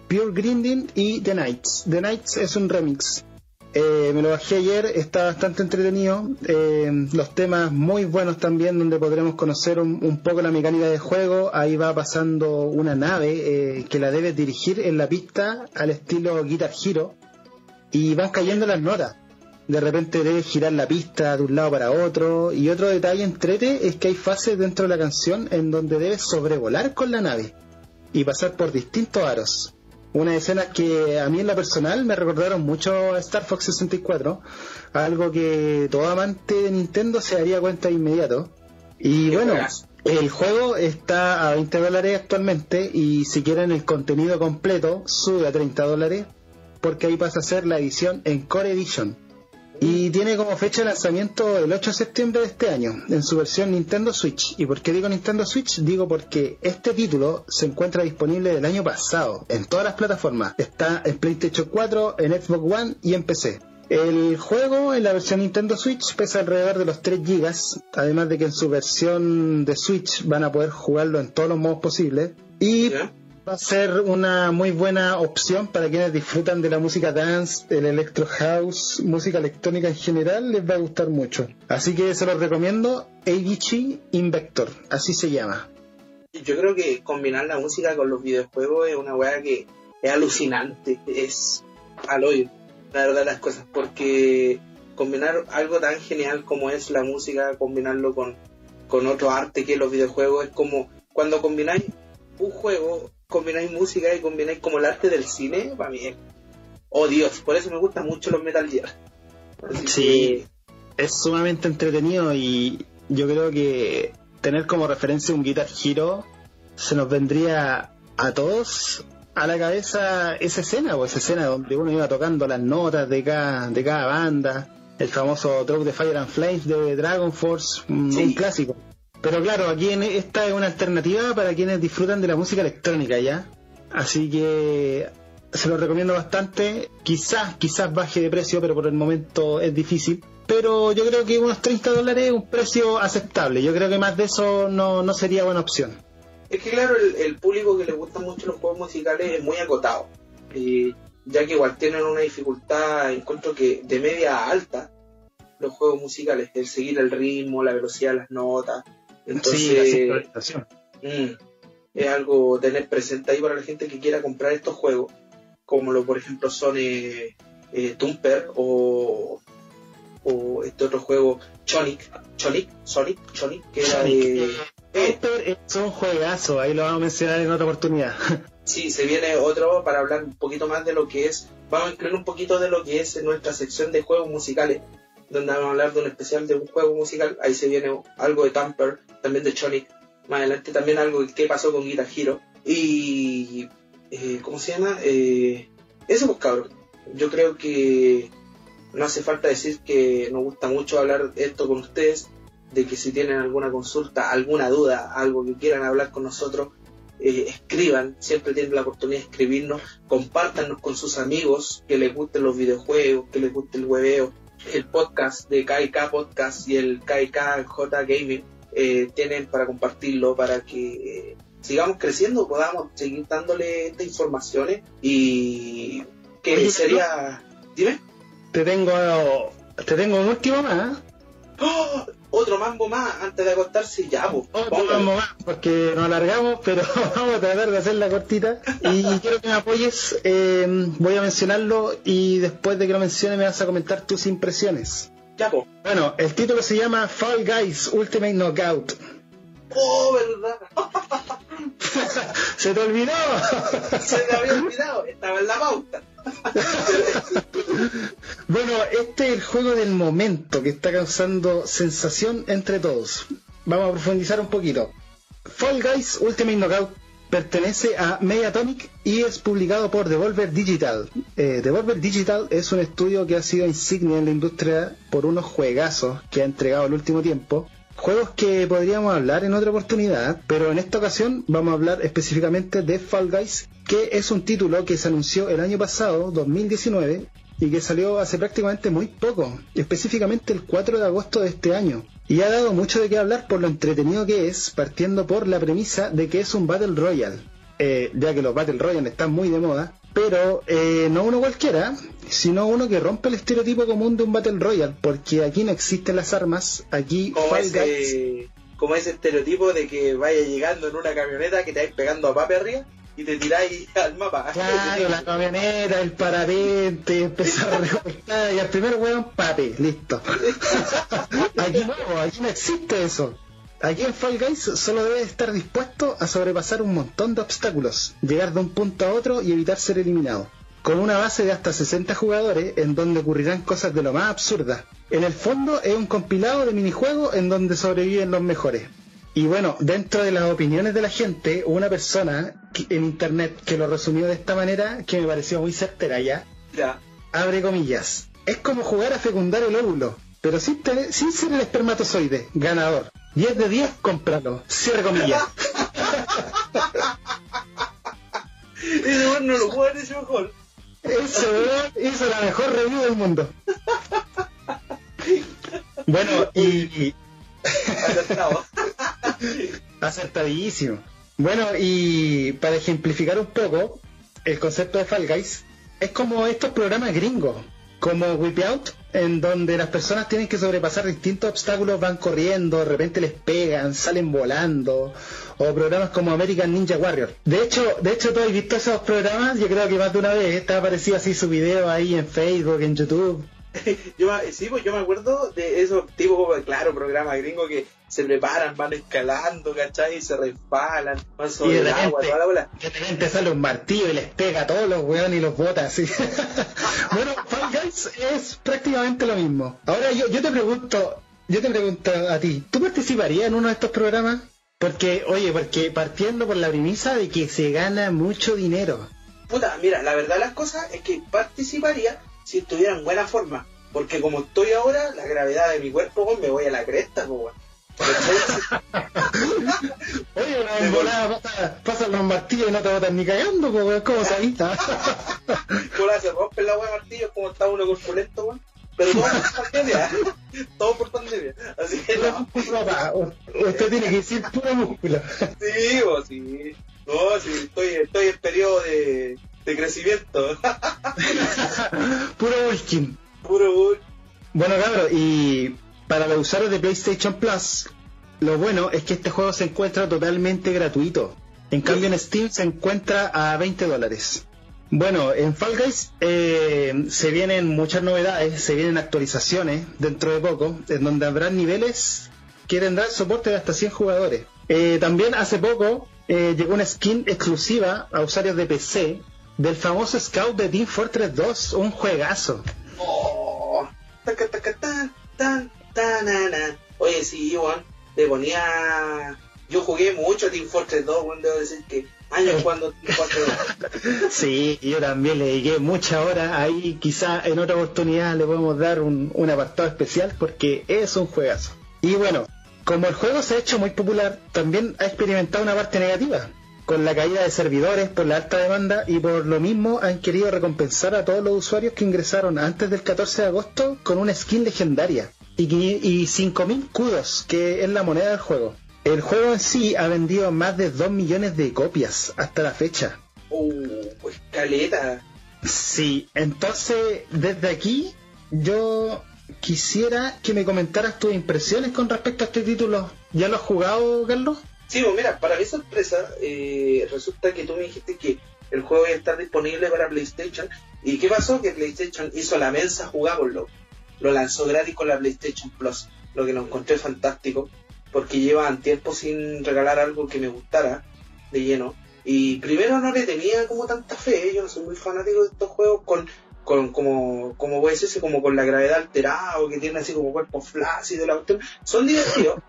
Pure Grinding y The Nights. The Nights es un remix eh, me lo bajé ayer, está bastante entretenido. Eh, los temas muy buenos también, donde podremos conocer un, poco la mecánica de juego. Ahí va pasando una nave eh, que la debes dirigir en la pista al estilo Guitar Hero y van cayendo las notas. De repente debes girar la pista de un lado para otro. Y otro detalle entrete es que hay fases dentro de la canción en donde debes sobrevolar con la nave y pasar por distintos aros. Una escena que a mí en la personal me recordaron mucho a Star Fox 64, algo que todo amante de Nintendo se daría cuenta de inmediato. Y bueno, el juego está a 20 dólares actualmente y si quieren el contenido completo sube a 30 dólares porque ahí pasa a ser la edición en Core Edition y tiene como fecha de lanzamiento el 8 de septiembre de este año, en su versión Nintendo Switch. ¿Y por qué digo Nintendo Switch? Digo porque este título se encuentra disponible del año pasado en todas las plataformas. Está en PlayStation 4, en Xbox One y en PC. El juego en la versión Nintendo Switch pesa alrededor de los 3 GB, además de que en su versión de Switch van a poder jugarlo en todos los modos posibles. Y va a ser una muy buena opción para quienes disfrutan de la música dance, el electro house, música electrónica en general, les va a gustar mucho. Así que se los recomiendo, Eiichi Invector, así se llama. Yo creo que combinar la música con los videojuegos es una weá que es alucinante, es al oído, la verdad las cosas, porque combinar algo tan genial como es la música, combinarlo con, con otro arte que los videojuegos, es como cuando combináis un juego combináis música y combináis como el arte del cine, para mí es... Oh Dios, por eso me gustan mucho los Metal Gear. sí, es sumamente entretenido y yo creo que tener como referencia un Guitar Hero se nos vendría a todos a la cabeza esa escena, o esa escena donde uno iba tocando las notas de cada, de cada banda, el famoso Drop de Fire and Flames de Dragon Force, un clásico. Pero claro, aquí en esta es una alternativa para quienes disfrutan de la música electrónica, ¿ya? Así que se lo recomiendo bastante. Quizás, quizás baje de precio, pero por el momento es difícil. Pero yo creo que unos 30 dólares es un precio aceptable. Yo creo que más de eso no, no sería buena opción. Es que claro, el, público que le gustan mucho los juegos musicales es muy acotado. ya que igual tienen una dificultad, encuentro que de media a alta, los juegos musicales, el seguir el ritmo, la velocidad de las notas, entonces, mm, es algo tener presente ahí para la gente que quiera comprar estos juegos, como lo por ejemplo son eh, eh Tumper o, o este otro juego Chonic, Chonic, Sonic, Chonic, que era de... Tumper es un juegazo, ahí lo vamos a mencionar en otra oportunidad. sí, se viene otro para hablar un poquito más de lo que es, vamos a incluir un poquito de lo que es nuestra sección de juegos musicales, donde vamos a hablar de un especial de un juego musical, ahí se viene algo de Tumper, también de Chonic, más adelante también algo que pasó con Guitar Hero. Y, eh, ¿cómo se llama? Eh, eso pues cabrón, yo creo que no hace falta decir que nos gusta mucho hablar esto con ustedes, de que si tienen alguna consulta, alguna duda, algo que quieran hablar con nosotros, eh, escriban, siempre tienen la oportunidad de escribirnos, compártanos con sus amigos que les gusten los videojuegos, que les guste el webeo, el podcast de KK Podcast y el KKJ Gaming eh, tienen para compartirlo, para que sigamos creciendo, podamos seguir dándole estas informaciones y que sería... Dime. Te tengo, te tengo un último más. ¡Oh! Otro mambo más antes de acostarse ya, pues. Otro mambo más, porque nos alargamos, pero vamos a tratar de hacerla cortita. Y quiero que me apoyes. Eh, voy a mencionarlo y después de que lo mencione me vas a comentar tus impresiones. Bueno, el título se llama Fall Guys Ultimate Knockout. ¡Oh, verdad! ¡Se te olvidó! Se te había olvidado, estaba en la pauta. bueno, este es el juego del momento que está causando sensación entre todos. Vamos a profundizar un poquito. Fall Guys Ultimate Knockout pertenece a Mediatonic y es publicado por Devolver Digital. Eh, Devolver Digital es un estudio que ha sido insignia en la industria por unos juegazos que ha entregado el último tiempo. Juegos que podríamos hablar en otra oportunidad, pero en esta ocasión vamos a hablar específicamente de Fall Guys, que es un título que se anunció el año pasado, 2019, y que salió hace prácticamente muy poco, específicamente el 4 de agosto de este año. Y ha dado mucho de qué hablar por lo entretenido que es, partiendo por la premisa de que es un Battle Royale, eh, ya que los Battle Royale están muy de moda, pero eh, no uno cualquiera, sino uno que rompe el estereotipo común de un Battle Royale, porque aquí no existen las armas, aquí como ese, como ese estereotipo de que vaya llegando en una camioneta que te vais pegando a pape arriba y te tiráis al mapa. Claro, la camioneta, el parapente, empezar a recolectar y al primer weón, papi, listo. aquí no, aquí no existe eso. Aquí en Fall Guys solo debes estar dispuesto a sobrepasar un montón de obstáculos, llegar de un punto a otro y evitar ser eliminado. Con una base de hasta 60 jugadores en donde ocurrirán cosas de lo más absurdas. En el fondo es un compilado de minijuegos en donde sobreviven los mejores. Y bueno, dentro de las opiniones de la gente, una persona en internet que lo resumió de esta manera, que me pareció muy certera ya. Ya. Abre comillas. Es como jugar a fecundar el óvulo, pero sin, sin ser el espermatozoide. Ganador. 10 de 10, cómpralo. Cierre comillas. Ese bueno no lo juega ese mejor. Eso, hizo la mejor review del mundo. bueno, y Acertado. Acertadísimo. Bueno, y para ejemplificar un poco el concepto de Fall Guys, es como estos programas gringos, como Whip Out, en donde las personas tienen que sobrepasar distintos obstáculos, van corriendo, de repente les pegan, salen volando, o programas como American Ninja Warrior. De hecho, de hecho, tú has visto esos programas, yo creo que más de una vez, ha aparecido así su video ahí en Facebook, en YouTube. yo, sí, pues yo me acuerdo de esos tipos, claro, programas gringos que se preparan, van escalando, ¿cachai? Y se resbalan, van sobre el agua, toda la bola. De repente sale un martillo y les pega a todos los weones y los bota así. bueno, Fall Guys es prácticamente lo mismo. Ahora yo, yo te pregunto, yo te pregunto a ti, ¿tú participarías en uno de estos programas? Porque, oye, porque partiendo por la premisa de que se gana mucho dinero. Puta, mira, la verdad de las cosas es que participaría si estuviera en buena forma. Porque como estoy ahora, la gravedad de mi cuerpo, me voy a la cresta, pues, Oye, una embolada pasa, pasan los martillos y no te botan ni cagando, pues, ¿cómo se avista? se rompe la wea martillo como está uno corpulento, weón. Pero todo por pandemia, todo por pandemia. Así que no. Usted tiene que decir puro músculo. Sí, vos, sí. No, sí, estoy, estoy en periodo de, de crecimiento. Puro Vulkin. Puro Vulkin. Bueno, cabrón, y para los usuarios de PlayStation Plus, lo bueno es que este juego se encuentra totalmente gratuito. En cambio en Steam se encuentra a 20 dólares. Bueno, en Fall Guys eh, se vienen muchas novedades, se vienen actualizaciones dentro de poco, en donde habrá niveles que tendrán soporte de hasta 100 jugadores. Eh, también hace poco eh, llegó una skin exclusiva a usuarios de PC del famoso Scout de Team Fortress 2, un juegazo. Oh, Oye, sí, Juan, te ponía. Yo jugué mucho Team Fortress 2, Juan, debo decir que años jugando Team Fortress 2. sí, yo también le dediqué mucha hora. Ahí quizá en otra oportunidad le podemos dar un, un apartado especial porque es un juegazo. Y bueno, como el juego se ha hecho muy popular, también ha experimentado una parte negativa con la caída de servidores por la alta demanda y por lo mismo han querido recompensar a todos los usuarios que ingresaron antes del 14 de agosto con una skin legendaria y, y 5.000 kudos, que es la moneda del juego. El juego en sí ha vendido más de 2 millones de copias hasta la fecha. ¡Uh, caleta! Sí, entonces desde aquí yo quisiera que me comentaras tus impresiones con respecto a este título. ¿Ya lo has jugado, Carlos? Sí, pues mira, para mi sorpresa, eh, resulta que tú me dijiste que el juego iba a estar disponible para PlayStation. ¿Y qué pasó? Que PlayStation hizo la mensa jugámoslo. Lo lanzó gratis con la PlayStation Plus, lo que lo encontré fantástico, porque llevaban tiempo sin regalar algo que me gustara de lleno. Y primero no le tenía como tanta fe, yo no soy muy fanático de estos juegos con, con como, como puede decirse, como con la gravedad alterada, o que tiene así como cuerpo flácido, la cuestión. Son divertidos.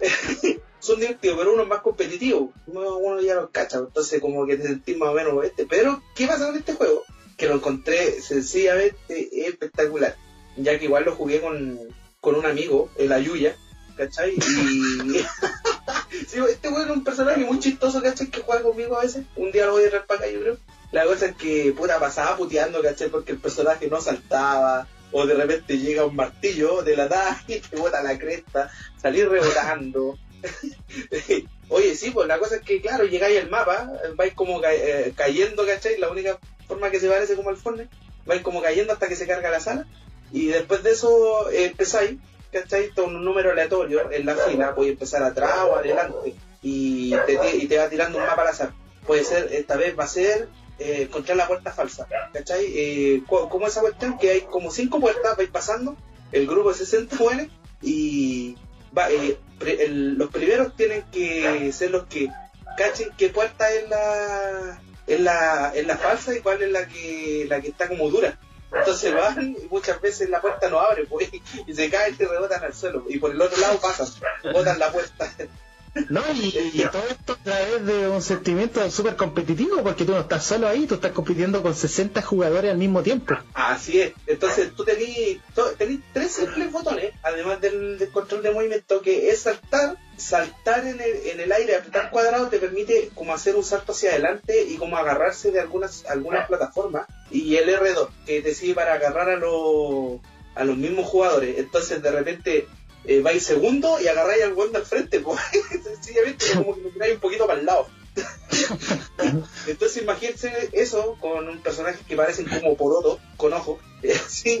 son divertidos, pero uno es más competitivo. Uno, ya lo cacha, entonces como que te sentís más o menos este. Pero, ¿qué pasa con este juego? Que lo encontré sencillamente espectacular. Ya que igual lo jugué con, con un amigo, el Ayuya, ¿cachai? Y. este juego es un personaje muy chistoso, ¿cachai? Que juega conmigo a veces. Un día lo voy a ir para acá, yo creo. La cosa es que, puta, pasaba puteando, ¿cachai? Porque el personaje no saltaba o de repente llega un martillo de la nada y te bota la cresta, salir rebotando. Oye, sí, pues la cosa es que, claro, llegáis al mapa, vais como eh, cayendo, ¿cachai? La única forma que se parece como al Fortnite, vais como cayendo hasta que se carga la sala, y después de eso eh, empezáis, ¿cachai? Con un número aleatorio en la fila, puedes empezar atrás o adelante, y te, y te va tirando un mapa al azar. Puede ser, esta vez va a ser eh, encontrar la puerta falsa, ¿cachai? Eh, como esa cuestión que hay como cinco puertas, vais pasando, el grupo de 60 muere y va, eh, los primeros tienen que ser los que cachen qué puerta es la, es la, es la falsa y cuál es la que, la que está como dura. Entonces van y muchas veces la puerta no abre pues, y se caen y rebotan al suelo. Y por el otro lado pasan, botan la puerta. No, y, todo esto a través de un sentimiento súper competitivo, porque tú no estás solo ahí, tú estás compitiendo con 60 jugadores al mismo tiempo. Así es, entonces tú tenés, tres simples botones, además del, control de movimiento, que es saltar, saltar en el, en el aire, apretar cuadrado te permite como hacer un salto hacia adelante y como agarrarse de algunas, algunas plataformas, y el R2, que te sirve para agarrar a los a los mismos jugadores. Entonces de repente eh, vais segundo y agarráis al weón del frente, pues. sencillamente como que me tiráis un poquito para el lado. Entonces imagínense eso con un personaje que parecen como poroto, con ojos, y,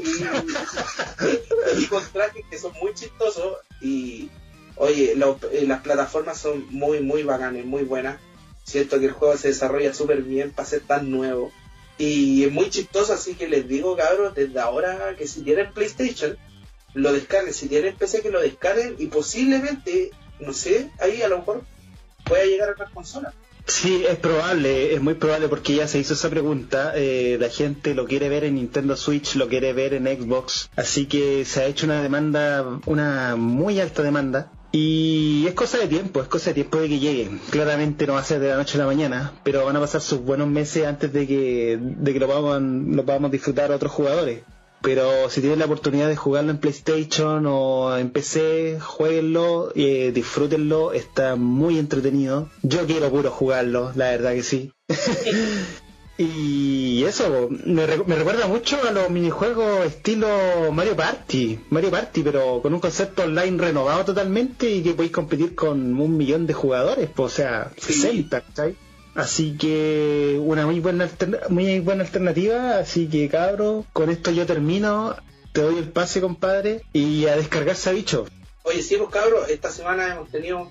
con trajes que son muy chistosos y oye, eh, las plataformas son muy, muy bacanas, muy buenas. Siento que el juego se desarrolla súper bien para ser tan nuevo. Y es muy chistoso, así que les digo, cabros, desde ahora que si tienen PlayStation, lo descarguen. Si tienen PC, que lo descarguen y posiblemente, no sé, ahí a lo mejor pueda llegar a otras consolas. Sí, es probable, es muy probable porque ya se hizo esa pregunta. Eh, la gente lo quiere ver en Nintendo Switch, lo quiere ver en Xbox, así que se ha hecho una demanda, una muy alta demanda. Y es cosa de tiempo, es cosa de tiempo de que llegue. Claramente no va a ser de la noche a la mañana, pero van a pasar sus buenos meses antes de que, de que lo, podamos, lo podamos disfrutar otros jugadores. Pero si tienen la oportunidad de jugarlo en PlayStation o en PC, jueguenlo, y disfrútenlo, está muy entretenido. Yo quiero puro jugarlo, la verdad que sí. y eso, me, recuerda mucho a los minijuegos estilo Mario Party, Mario Party, pero con un concepto online renovado totalmente y que podéis competir con un millón de jugadores, pues, o sea, 60, ¿sabes? Así que una muy buena, muy buena alternativa. Así que cabro, con esto yo termino. Te doy el pase, compadre, y a descargarse a bicho. Oye, sí, pues cabro, esta semana hemos tenido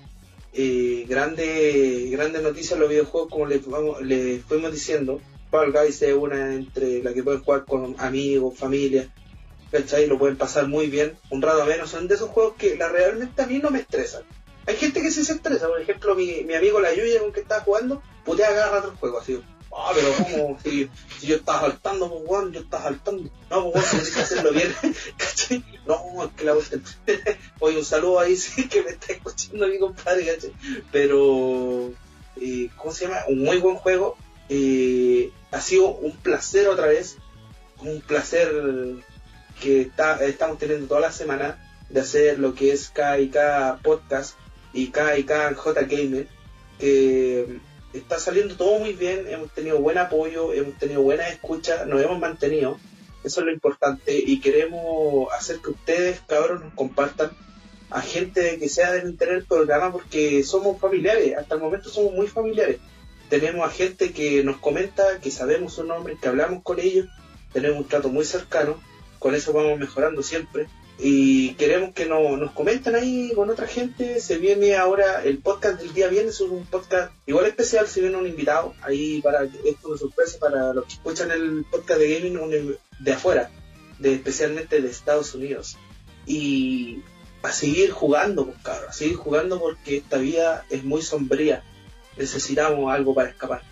eh, grandes grandes noticias en los videojuegos, como les, les fuimos diciendo. Fall Guys es una entre la que pueden jugar con amigos, familia, ¿cachai? Lo pueden pasar muy bien, un rato menos. Son de esos juegos que la, realmente a mí no me estresan. Hay gente que sí se estresa, por ejemplo, mi, mi amigo La Yuya con que estaba jugando, putea agarrar otro juego, así. Ah, pero como si, yo estaba saltando, pues weón, yo estaba saltando. No, pues weón, tienes que hacerlo bien, ¿cachai? No, es que la voz Oye, un saludo ahí, sí, que me está escuchando mi compadre, ¿cachai? Pero, eh, ¿cómo se llama? Un muy buen juego. Eh, ha sido un placer otra vez, un placer que está, estamos teniendo toda la semana de hacer lo que es KIK Podcast y KIK J Gamer, que está saliendo todo muy bien, hemos tenido buen apoyo, hemos tenido buena escucha, nos hemos mantenido, eso es lo importante y queremos hacer que ustedes, cabros, nos compartan a gente que sea del interés del programa porque somos familiares, hasta el momento somos muy familiares. Tenemos a gente que nos comenta, que sabemos su nombre, que hablamos con ellos, tenemos un trato muy cercano, con eso vamos mejorando siempre y queremos que nos comenten ahí con otra gente. Se viene ahora el podcast del día viernes, es un podcast igual especial. Se viene un invitado ahí para esto es una sorpresa para los que escuchan el podcast de gaming de afuera, de especialmente de Estados Unidos. Y a seguir jugando, pues, a seguir jugando porque esta vida es muy sombría. Necesitamos algo para escapar.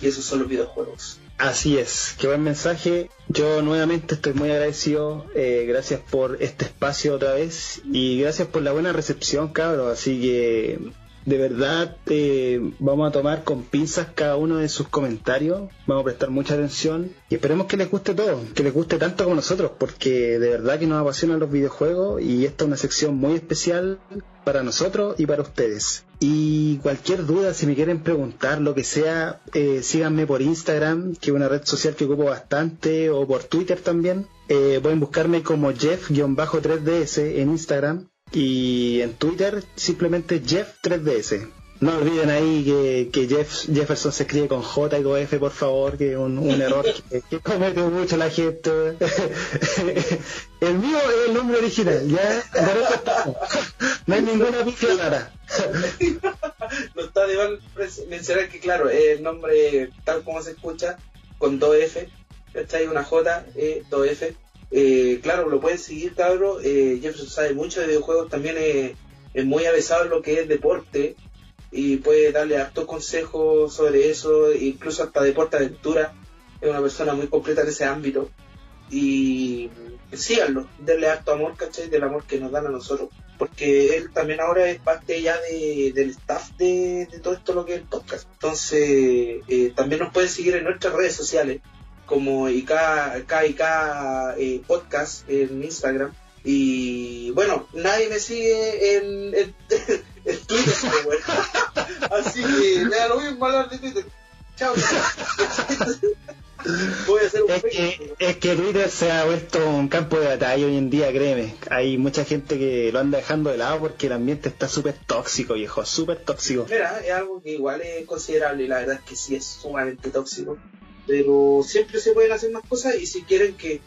Y esos son los videojuegos. Así es, qué buen mensaje. Yo nuevamente estoy muy agradecido. Eh, gracias por este espacio otra vez y gracias por la buena recepción, cabros. Así que de verdad eh, vamos a tomar con pinzas cada uno de sus comentarios, vamos a prestar mucha atención y esperemos que les guste todo, que les guste tanto como nosotros, porque de verdad que nos apasionan los videojuegos y esta es una sección muy especial para nosotros y para ustedes. Y cualquier duda, si me quieren preguntar, lo que sea, eh, síganme por Instagram, que es una red social que ocupo bastante, o por Twitter también. Eh, pueden buscarme como Jeff-3DS en Instagram y en Twitter simplemente Jeff3DS. No olviden ahí que, que Jeff, Jefferson se escribe con J y con F, por favor, que es un, error que, comete mucho la gente. el mío es el nombre original, ya. No hay ninguna pifia rara. no está de mal mencionar que, claro, el nombre tal como se escucha, con 2F, hay una J, E, 2F. Eh, claro, lo pueden seguir, cabrón. Eh, Jefferson sabe mucho de videojuegos, también es, muy avesado en lo que es deporte y puede darle hartos consejos sobre eso, incluso hasta deporte aventura. Es una persona muy completa en ese ámbito. Y síganlo, denle harto amor, ¿cachai? Del amor que nos dan a nosotros. Porque él también ahora es parte ya de, del staff de, todo esto lo que es el podcast. Entonces, eh, también nos pueden seguir en nuestras redes sociales, como IK, eh, Podcast en Instagram. Y bueno, nadie me sigue en, en, Twitter, Así que da lo mismo hablar de Twitter. Chao. Voy a hacer un es, que, es que Twitter se ha vuelto un campo de batalla hoy en día, créeme. Hay mucha gente que lo anda dejando de lado porque el ambiente está súper tóxico, viejo, súper tóxico. Mira, es algo que igual es considerable y la verdad es que sí es sumamente tóxico. Pero siempre se pueden hacer más cosas y si quieren que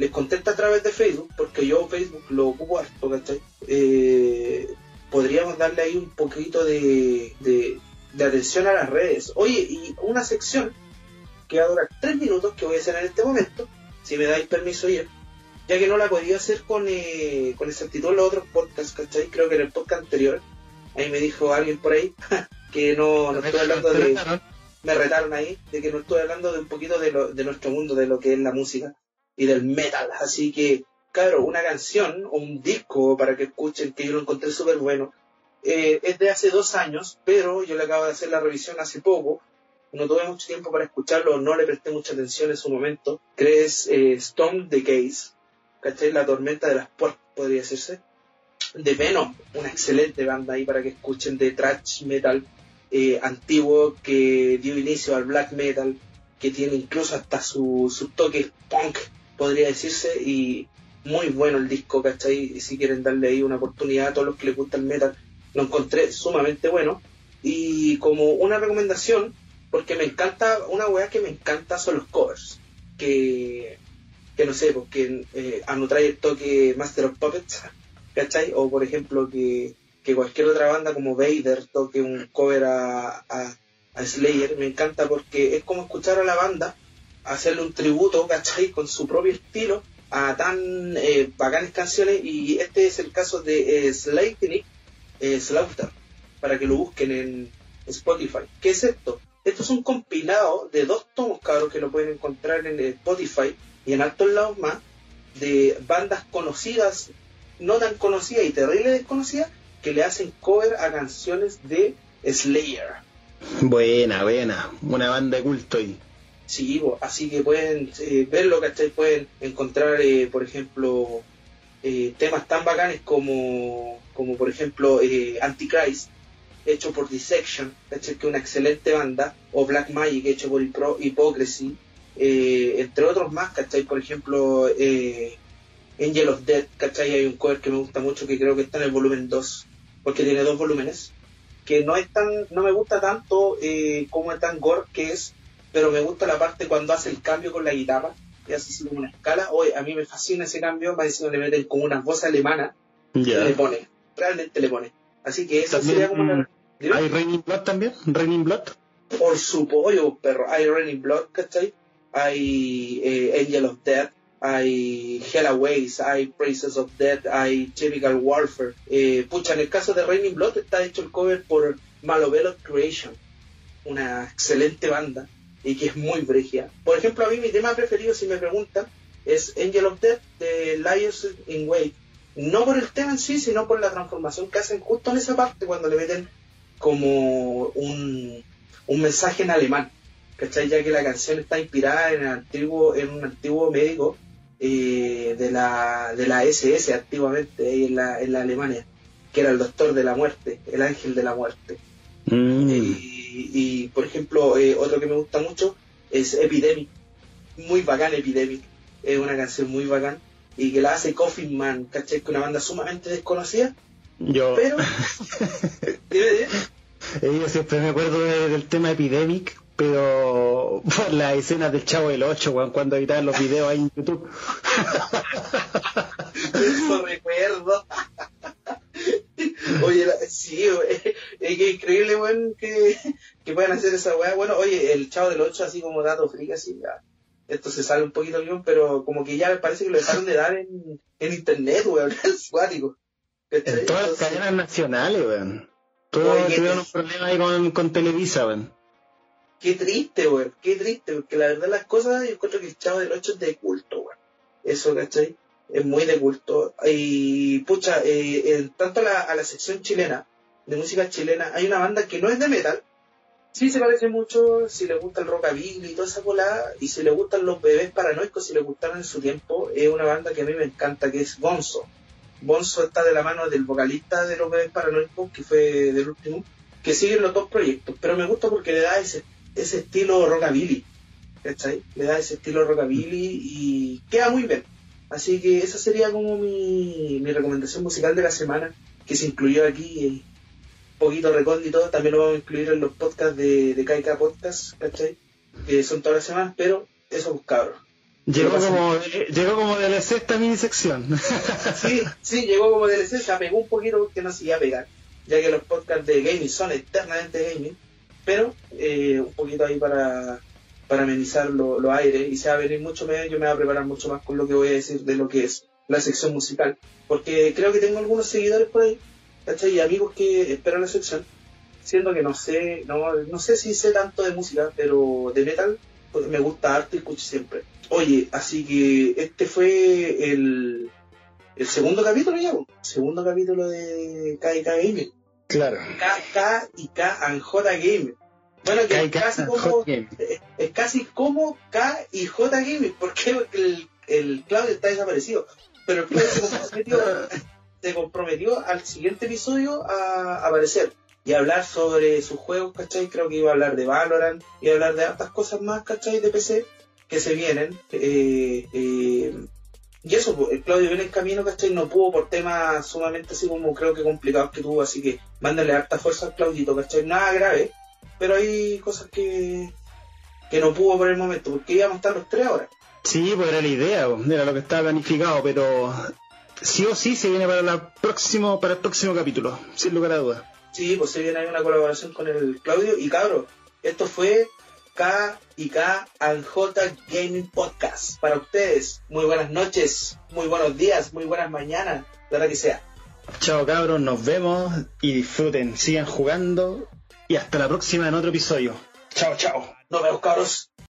les conteste a través de Facebook, porque yo Facebook lo ocupo harto, ¿cachai? Eh, podríamos darle ahí un poquito de, de, atención a las redes. Oye, y una sección que va a durar tres minutos que voy a hacer en este momento, si me dais permiso ya, ya que no la podía hacer con, eh, con exactitud en los otros podcasts, ¿cachai? Creo que en el podcast anterior, ahí me dijo alguien por ahí que no, no estoy hablando de... Me retaron ahí, de que no estoy hablando de un poquito de, nuestro mundo, de lo que es la música y del metal. Así que claro, una canción o un disco para que escuchen, que yo lo encontré súper bueno, eh, es de hace dos años, pero yo le acabo de hacer la revisión hace poco, no tuve mucho tiempo para escucharlo, no le presté mucha atención en su momento, crees eh, Storm the Gaze, ¿cachai? La tormenta de las puertas, podría decirse, de Venom, una excelente banda ahí para que escuchen de thrash metal eh, antiguo que dio inicio al black metal, que tiene incluso hasta su, su toque punk, podría decirse, y muy bueno el disco, ¿cachai? Si quieren darle ahí una oportunidad a todos los que les gusta el metal, lo encontré sumamente bueno. Y como una recomendación, porque me encanta, una weá que me encanta son los covers. Que, que no sé, porque eh, a no el toque Master of Puppets, ¿cachai? O por ejemplo que, que cualquier otra banda como Vader toque un cover a, a, Slayer, me encanta porque es como escuchar a la banda hacerle un tributo, ¿cachai? Con su propio estilo a tan eh, canciones y este es el caso de eh, eh, Slaughter, para que lo busquen en Spotify. ¿Qué es esto? Esto es un compilado de dos tomos, cabros, que lo pueden encontrar en Spotify y en altos lados más, de bandas conocidas, no tan conocidas y terrible desconocidas, que le hacen cover a canciones de Slayer. Buena, buena, una banda de culto ahí. Sí, así que pueden eh, verlo, ¿cachai? Pueden encontrar, eh, por ejemplo, eh, temas tan bacanes como, como por ejemplo, Antichrist, hecho por Dissection, ¿cachai? Que es una excelente banda, o Black Magic, hecho por Hypocrisy, entre otros más, ¿cachai? Por ejemplo, Angel of Death, ¿cachai? Hay un cover que me gusta mucho que creo que está en el volumen 2, porque tiene dos volúmenes, que no es tan, no me gusta tanto como el tan gore que es pero me gusta la parte cuando hace el cambio con la guitarra, y hace así como una escala. Hoy a mí me fascina ese cambio, más encima le meten como una voz alemana, y le pone, realmente le pone. Así que eso sería como una... ¿Hay Raining Blood también? ¿Raining Blood? Por su pollo, perro. Hay Raining Blood, ¿cachai? Hay eh, Angel of Death, hay Hellaways, hay Praises of Death, hay Typical Warfare. Eh, pucha, en el caso de Raining Blood está hecho el cover por Malovelo Creation, una excelente banda y que es muy bregia. Por ejemplo, a mí mi tema preferido, si me preguntan, es Angel of Death de Lions in Wait. No por el tema en sí, sino por la transformación que hacen justo en esa parte cuando le meten como un, un mensaje en alemán, ¿cachai? Ya que la canción está inspirada en, el antiguo, en un antiguo médico eh, de, la, de la SS antiguamente, ahí en la, en la Alemania, que era el doctor de la muerte, el ángel de la muerte. Mm. Y, por ejemplo, eh, otro que me gusta mucho es Epidemic, muy bacán Epidemic, es una canción muy bacán y que la hace Coffin Man, ¿cachai? Que una banda sumamente desconocida. Yo. Pero. dime, dime. Eh, yo siempre me acuerdo del tema Epidemic, pero por las escenas del Chavo del 8, cuando editaban los videos ahí en YouTube. Eso recuerdo. Oye, sí, es que increíble, weón, que, que puedan hacer esa weá. Bueno, oye, el Chavo del 8, así como dato frío, así, ya. Esto se sale un poquito bien, pero como que ya me parece que lo dejaron de dar en, en internet, weón, es cuático. En todas las cadenas nacionales, weón. Todos tuvieron un problema ahí con, con Televisa, weón. Qué triste, weón, qué triste, porque la verdad las cosas, yo encuentro que el Chavo del 8 es de culto, weón. Eso, ¿cachai? Es muy de culto. Y, pucha, eh, en tanto a la, sección chilena, de música chilena, hay una banda que no es de metal, sí se parece mucho, si le gusta el rockabilly y toda esa colada, y si le gustan los bebés paranoicos, si le gustaron en su tiempo, es una banda que a mí me encanta, que es Bonzo. Bonzo está de la mano del vocalista de los bebés paranoicos, que fue del último, que siguen los dos proyectos, pero me gusta porque le da ese ese estilo rockabilly, ¿cachai? Le da ese estilo rockabilly y queda muy bien. Así que esa sería como mi, mi recomendación musical de la semana, que se incluyó aquí, un poquito recóndito, también lo vamos a incluir en los podcasts de, de KK Podcast, ¿cachai? Que son todas las semanas, pero eso cabros. Llegó como, llegó como DLC esta mini sección. sí, sí, llegó como DLC, se apegó un poquito porque no se iba a pegar, ya que los podcasts de gaming son eternamente gaming pero eh, un poquito ahí para, para amenizar los aires y se va a venir mucho más, yo me voy a preparar mucho más con lo que voy a decir de lo que es la sección musical, porque creo que tengo algunos seguidores por ahí, ¿cachai? Y amigos que esperan la sección, siendo que no sé, no, no sé si sé tanto de música, pero de metal pues, me gusta harto y escucho siempre. Oye, así que este fue el, el segundo capítulo ya, segundo capítulo de KK Gaming. Claro. K, y K and J Game. Bueno, que es casi, como, es, casi como K y J Game. ¿Por qué? Porque el, el Claudio está desaparecido. Pero el Claudio se comprometió, se comprometió al siguiente episodio a aparecer y hablar sobre sus juegos, ¿cachai? Creo que iba a hablar de Valorant y a hablar de otras cosas más, ¿cachai? De PC que se vienen. Eh, eh, y eso, pues, el Claudio viene en camino, ¿cachai? No pudo por temas sumamente así como creo que complicados que tuvo, así que mándale harta fuerza al Claudito, ¿cachai? Nada grave, pero hay cosas que, que no pudo por el momento, porque íbamos a estar los tres ahora. Sí, pues era la idea, pues, era lo que estaba planificado, pero sí o sí se viene para, la próximo, para el próximo capítulo, sin lugar a dudas. Sí, pues se viene ahí una colaboración con el Claudio y cabro, esto fue K y K al J Gaming Podcast. Para ustedes, muy buenas noches, muy buenos días, muy buenas mañanas, la hora que sea. Chao cabros, nos vemos y disfruten, sigan jugando y hasta la próxima en otro episodio. Chao, chao. Nos vemos cabros.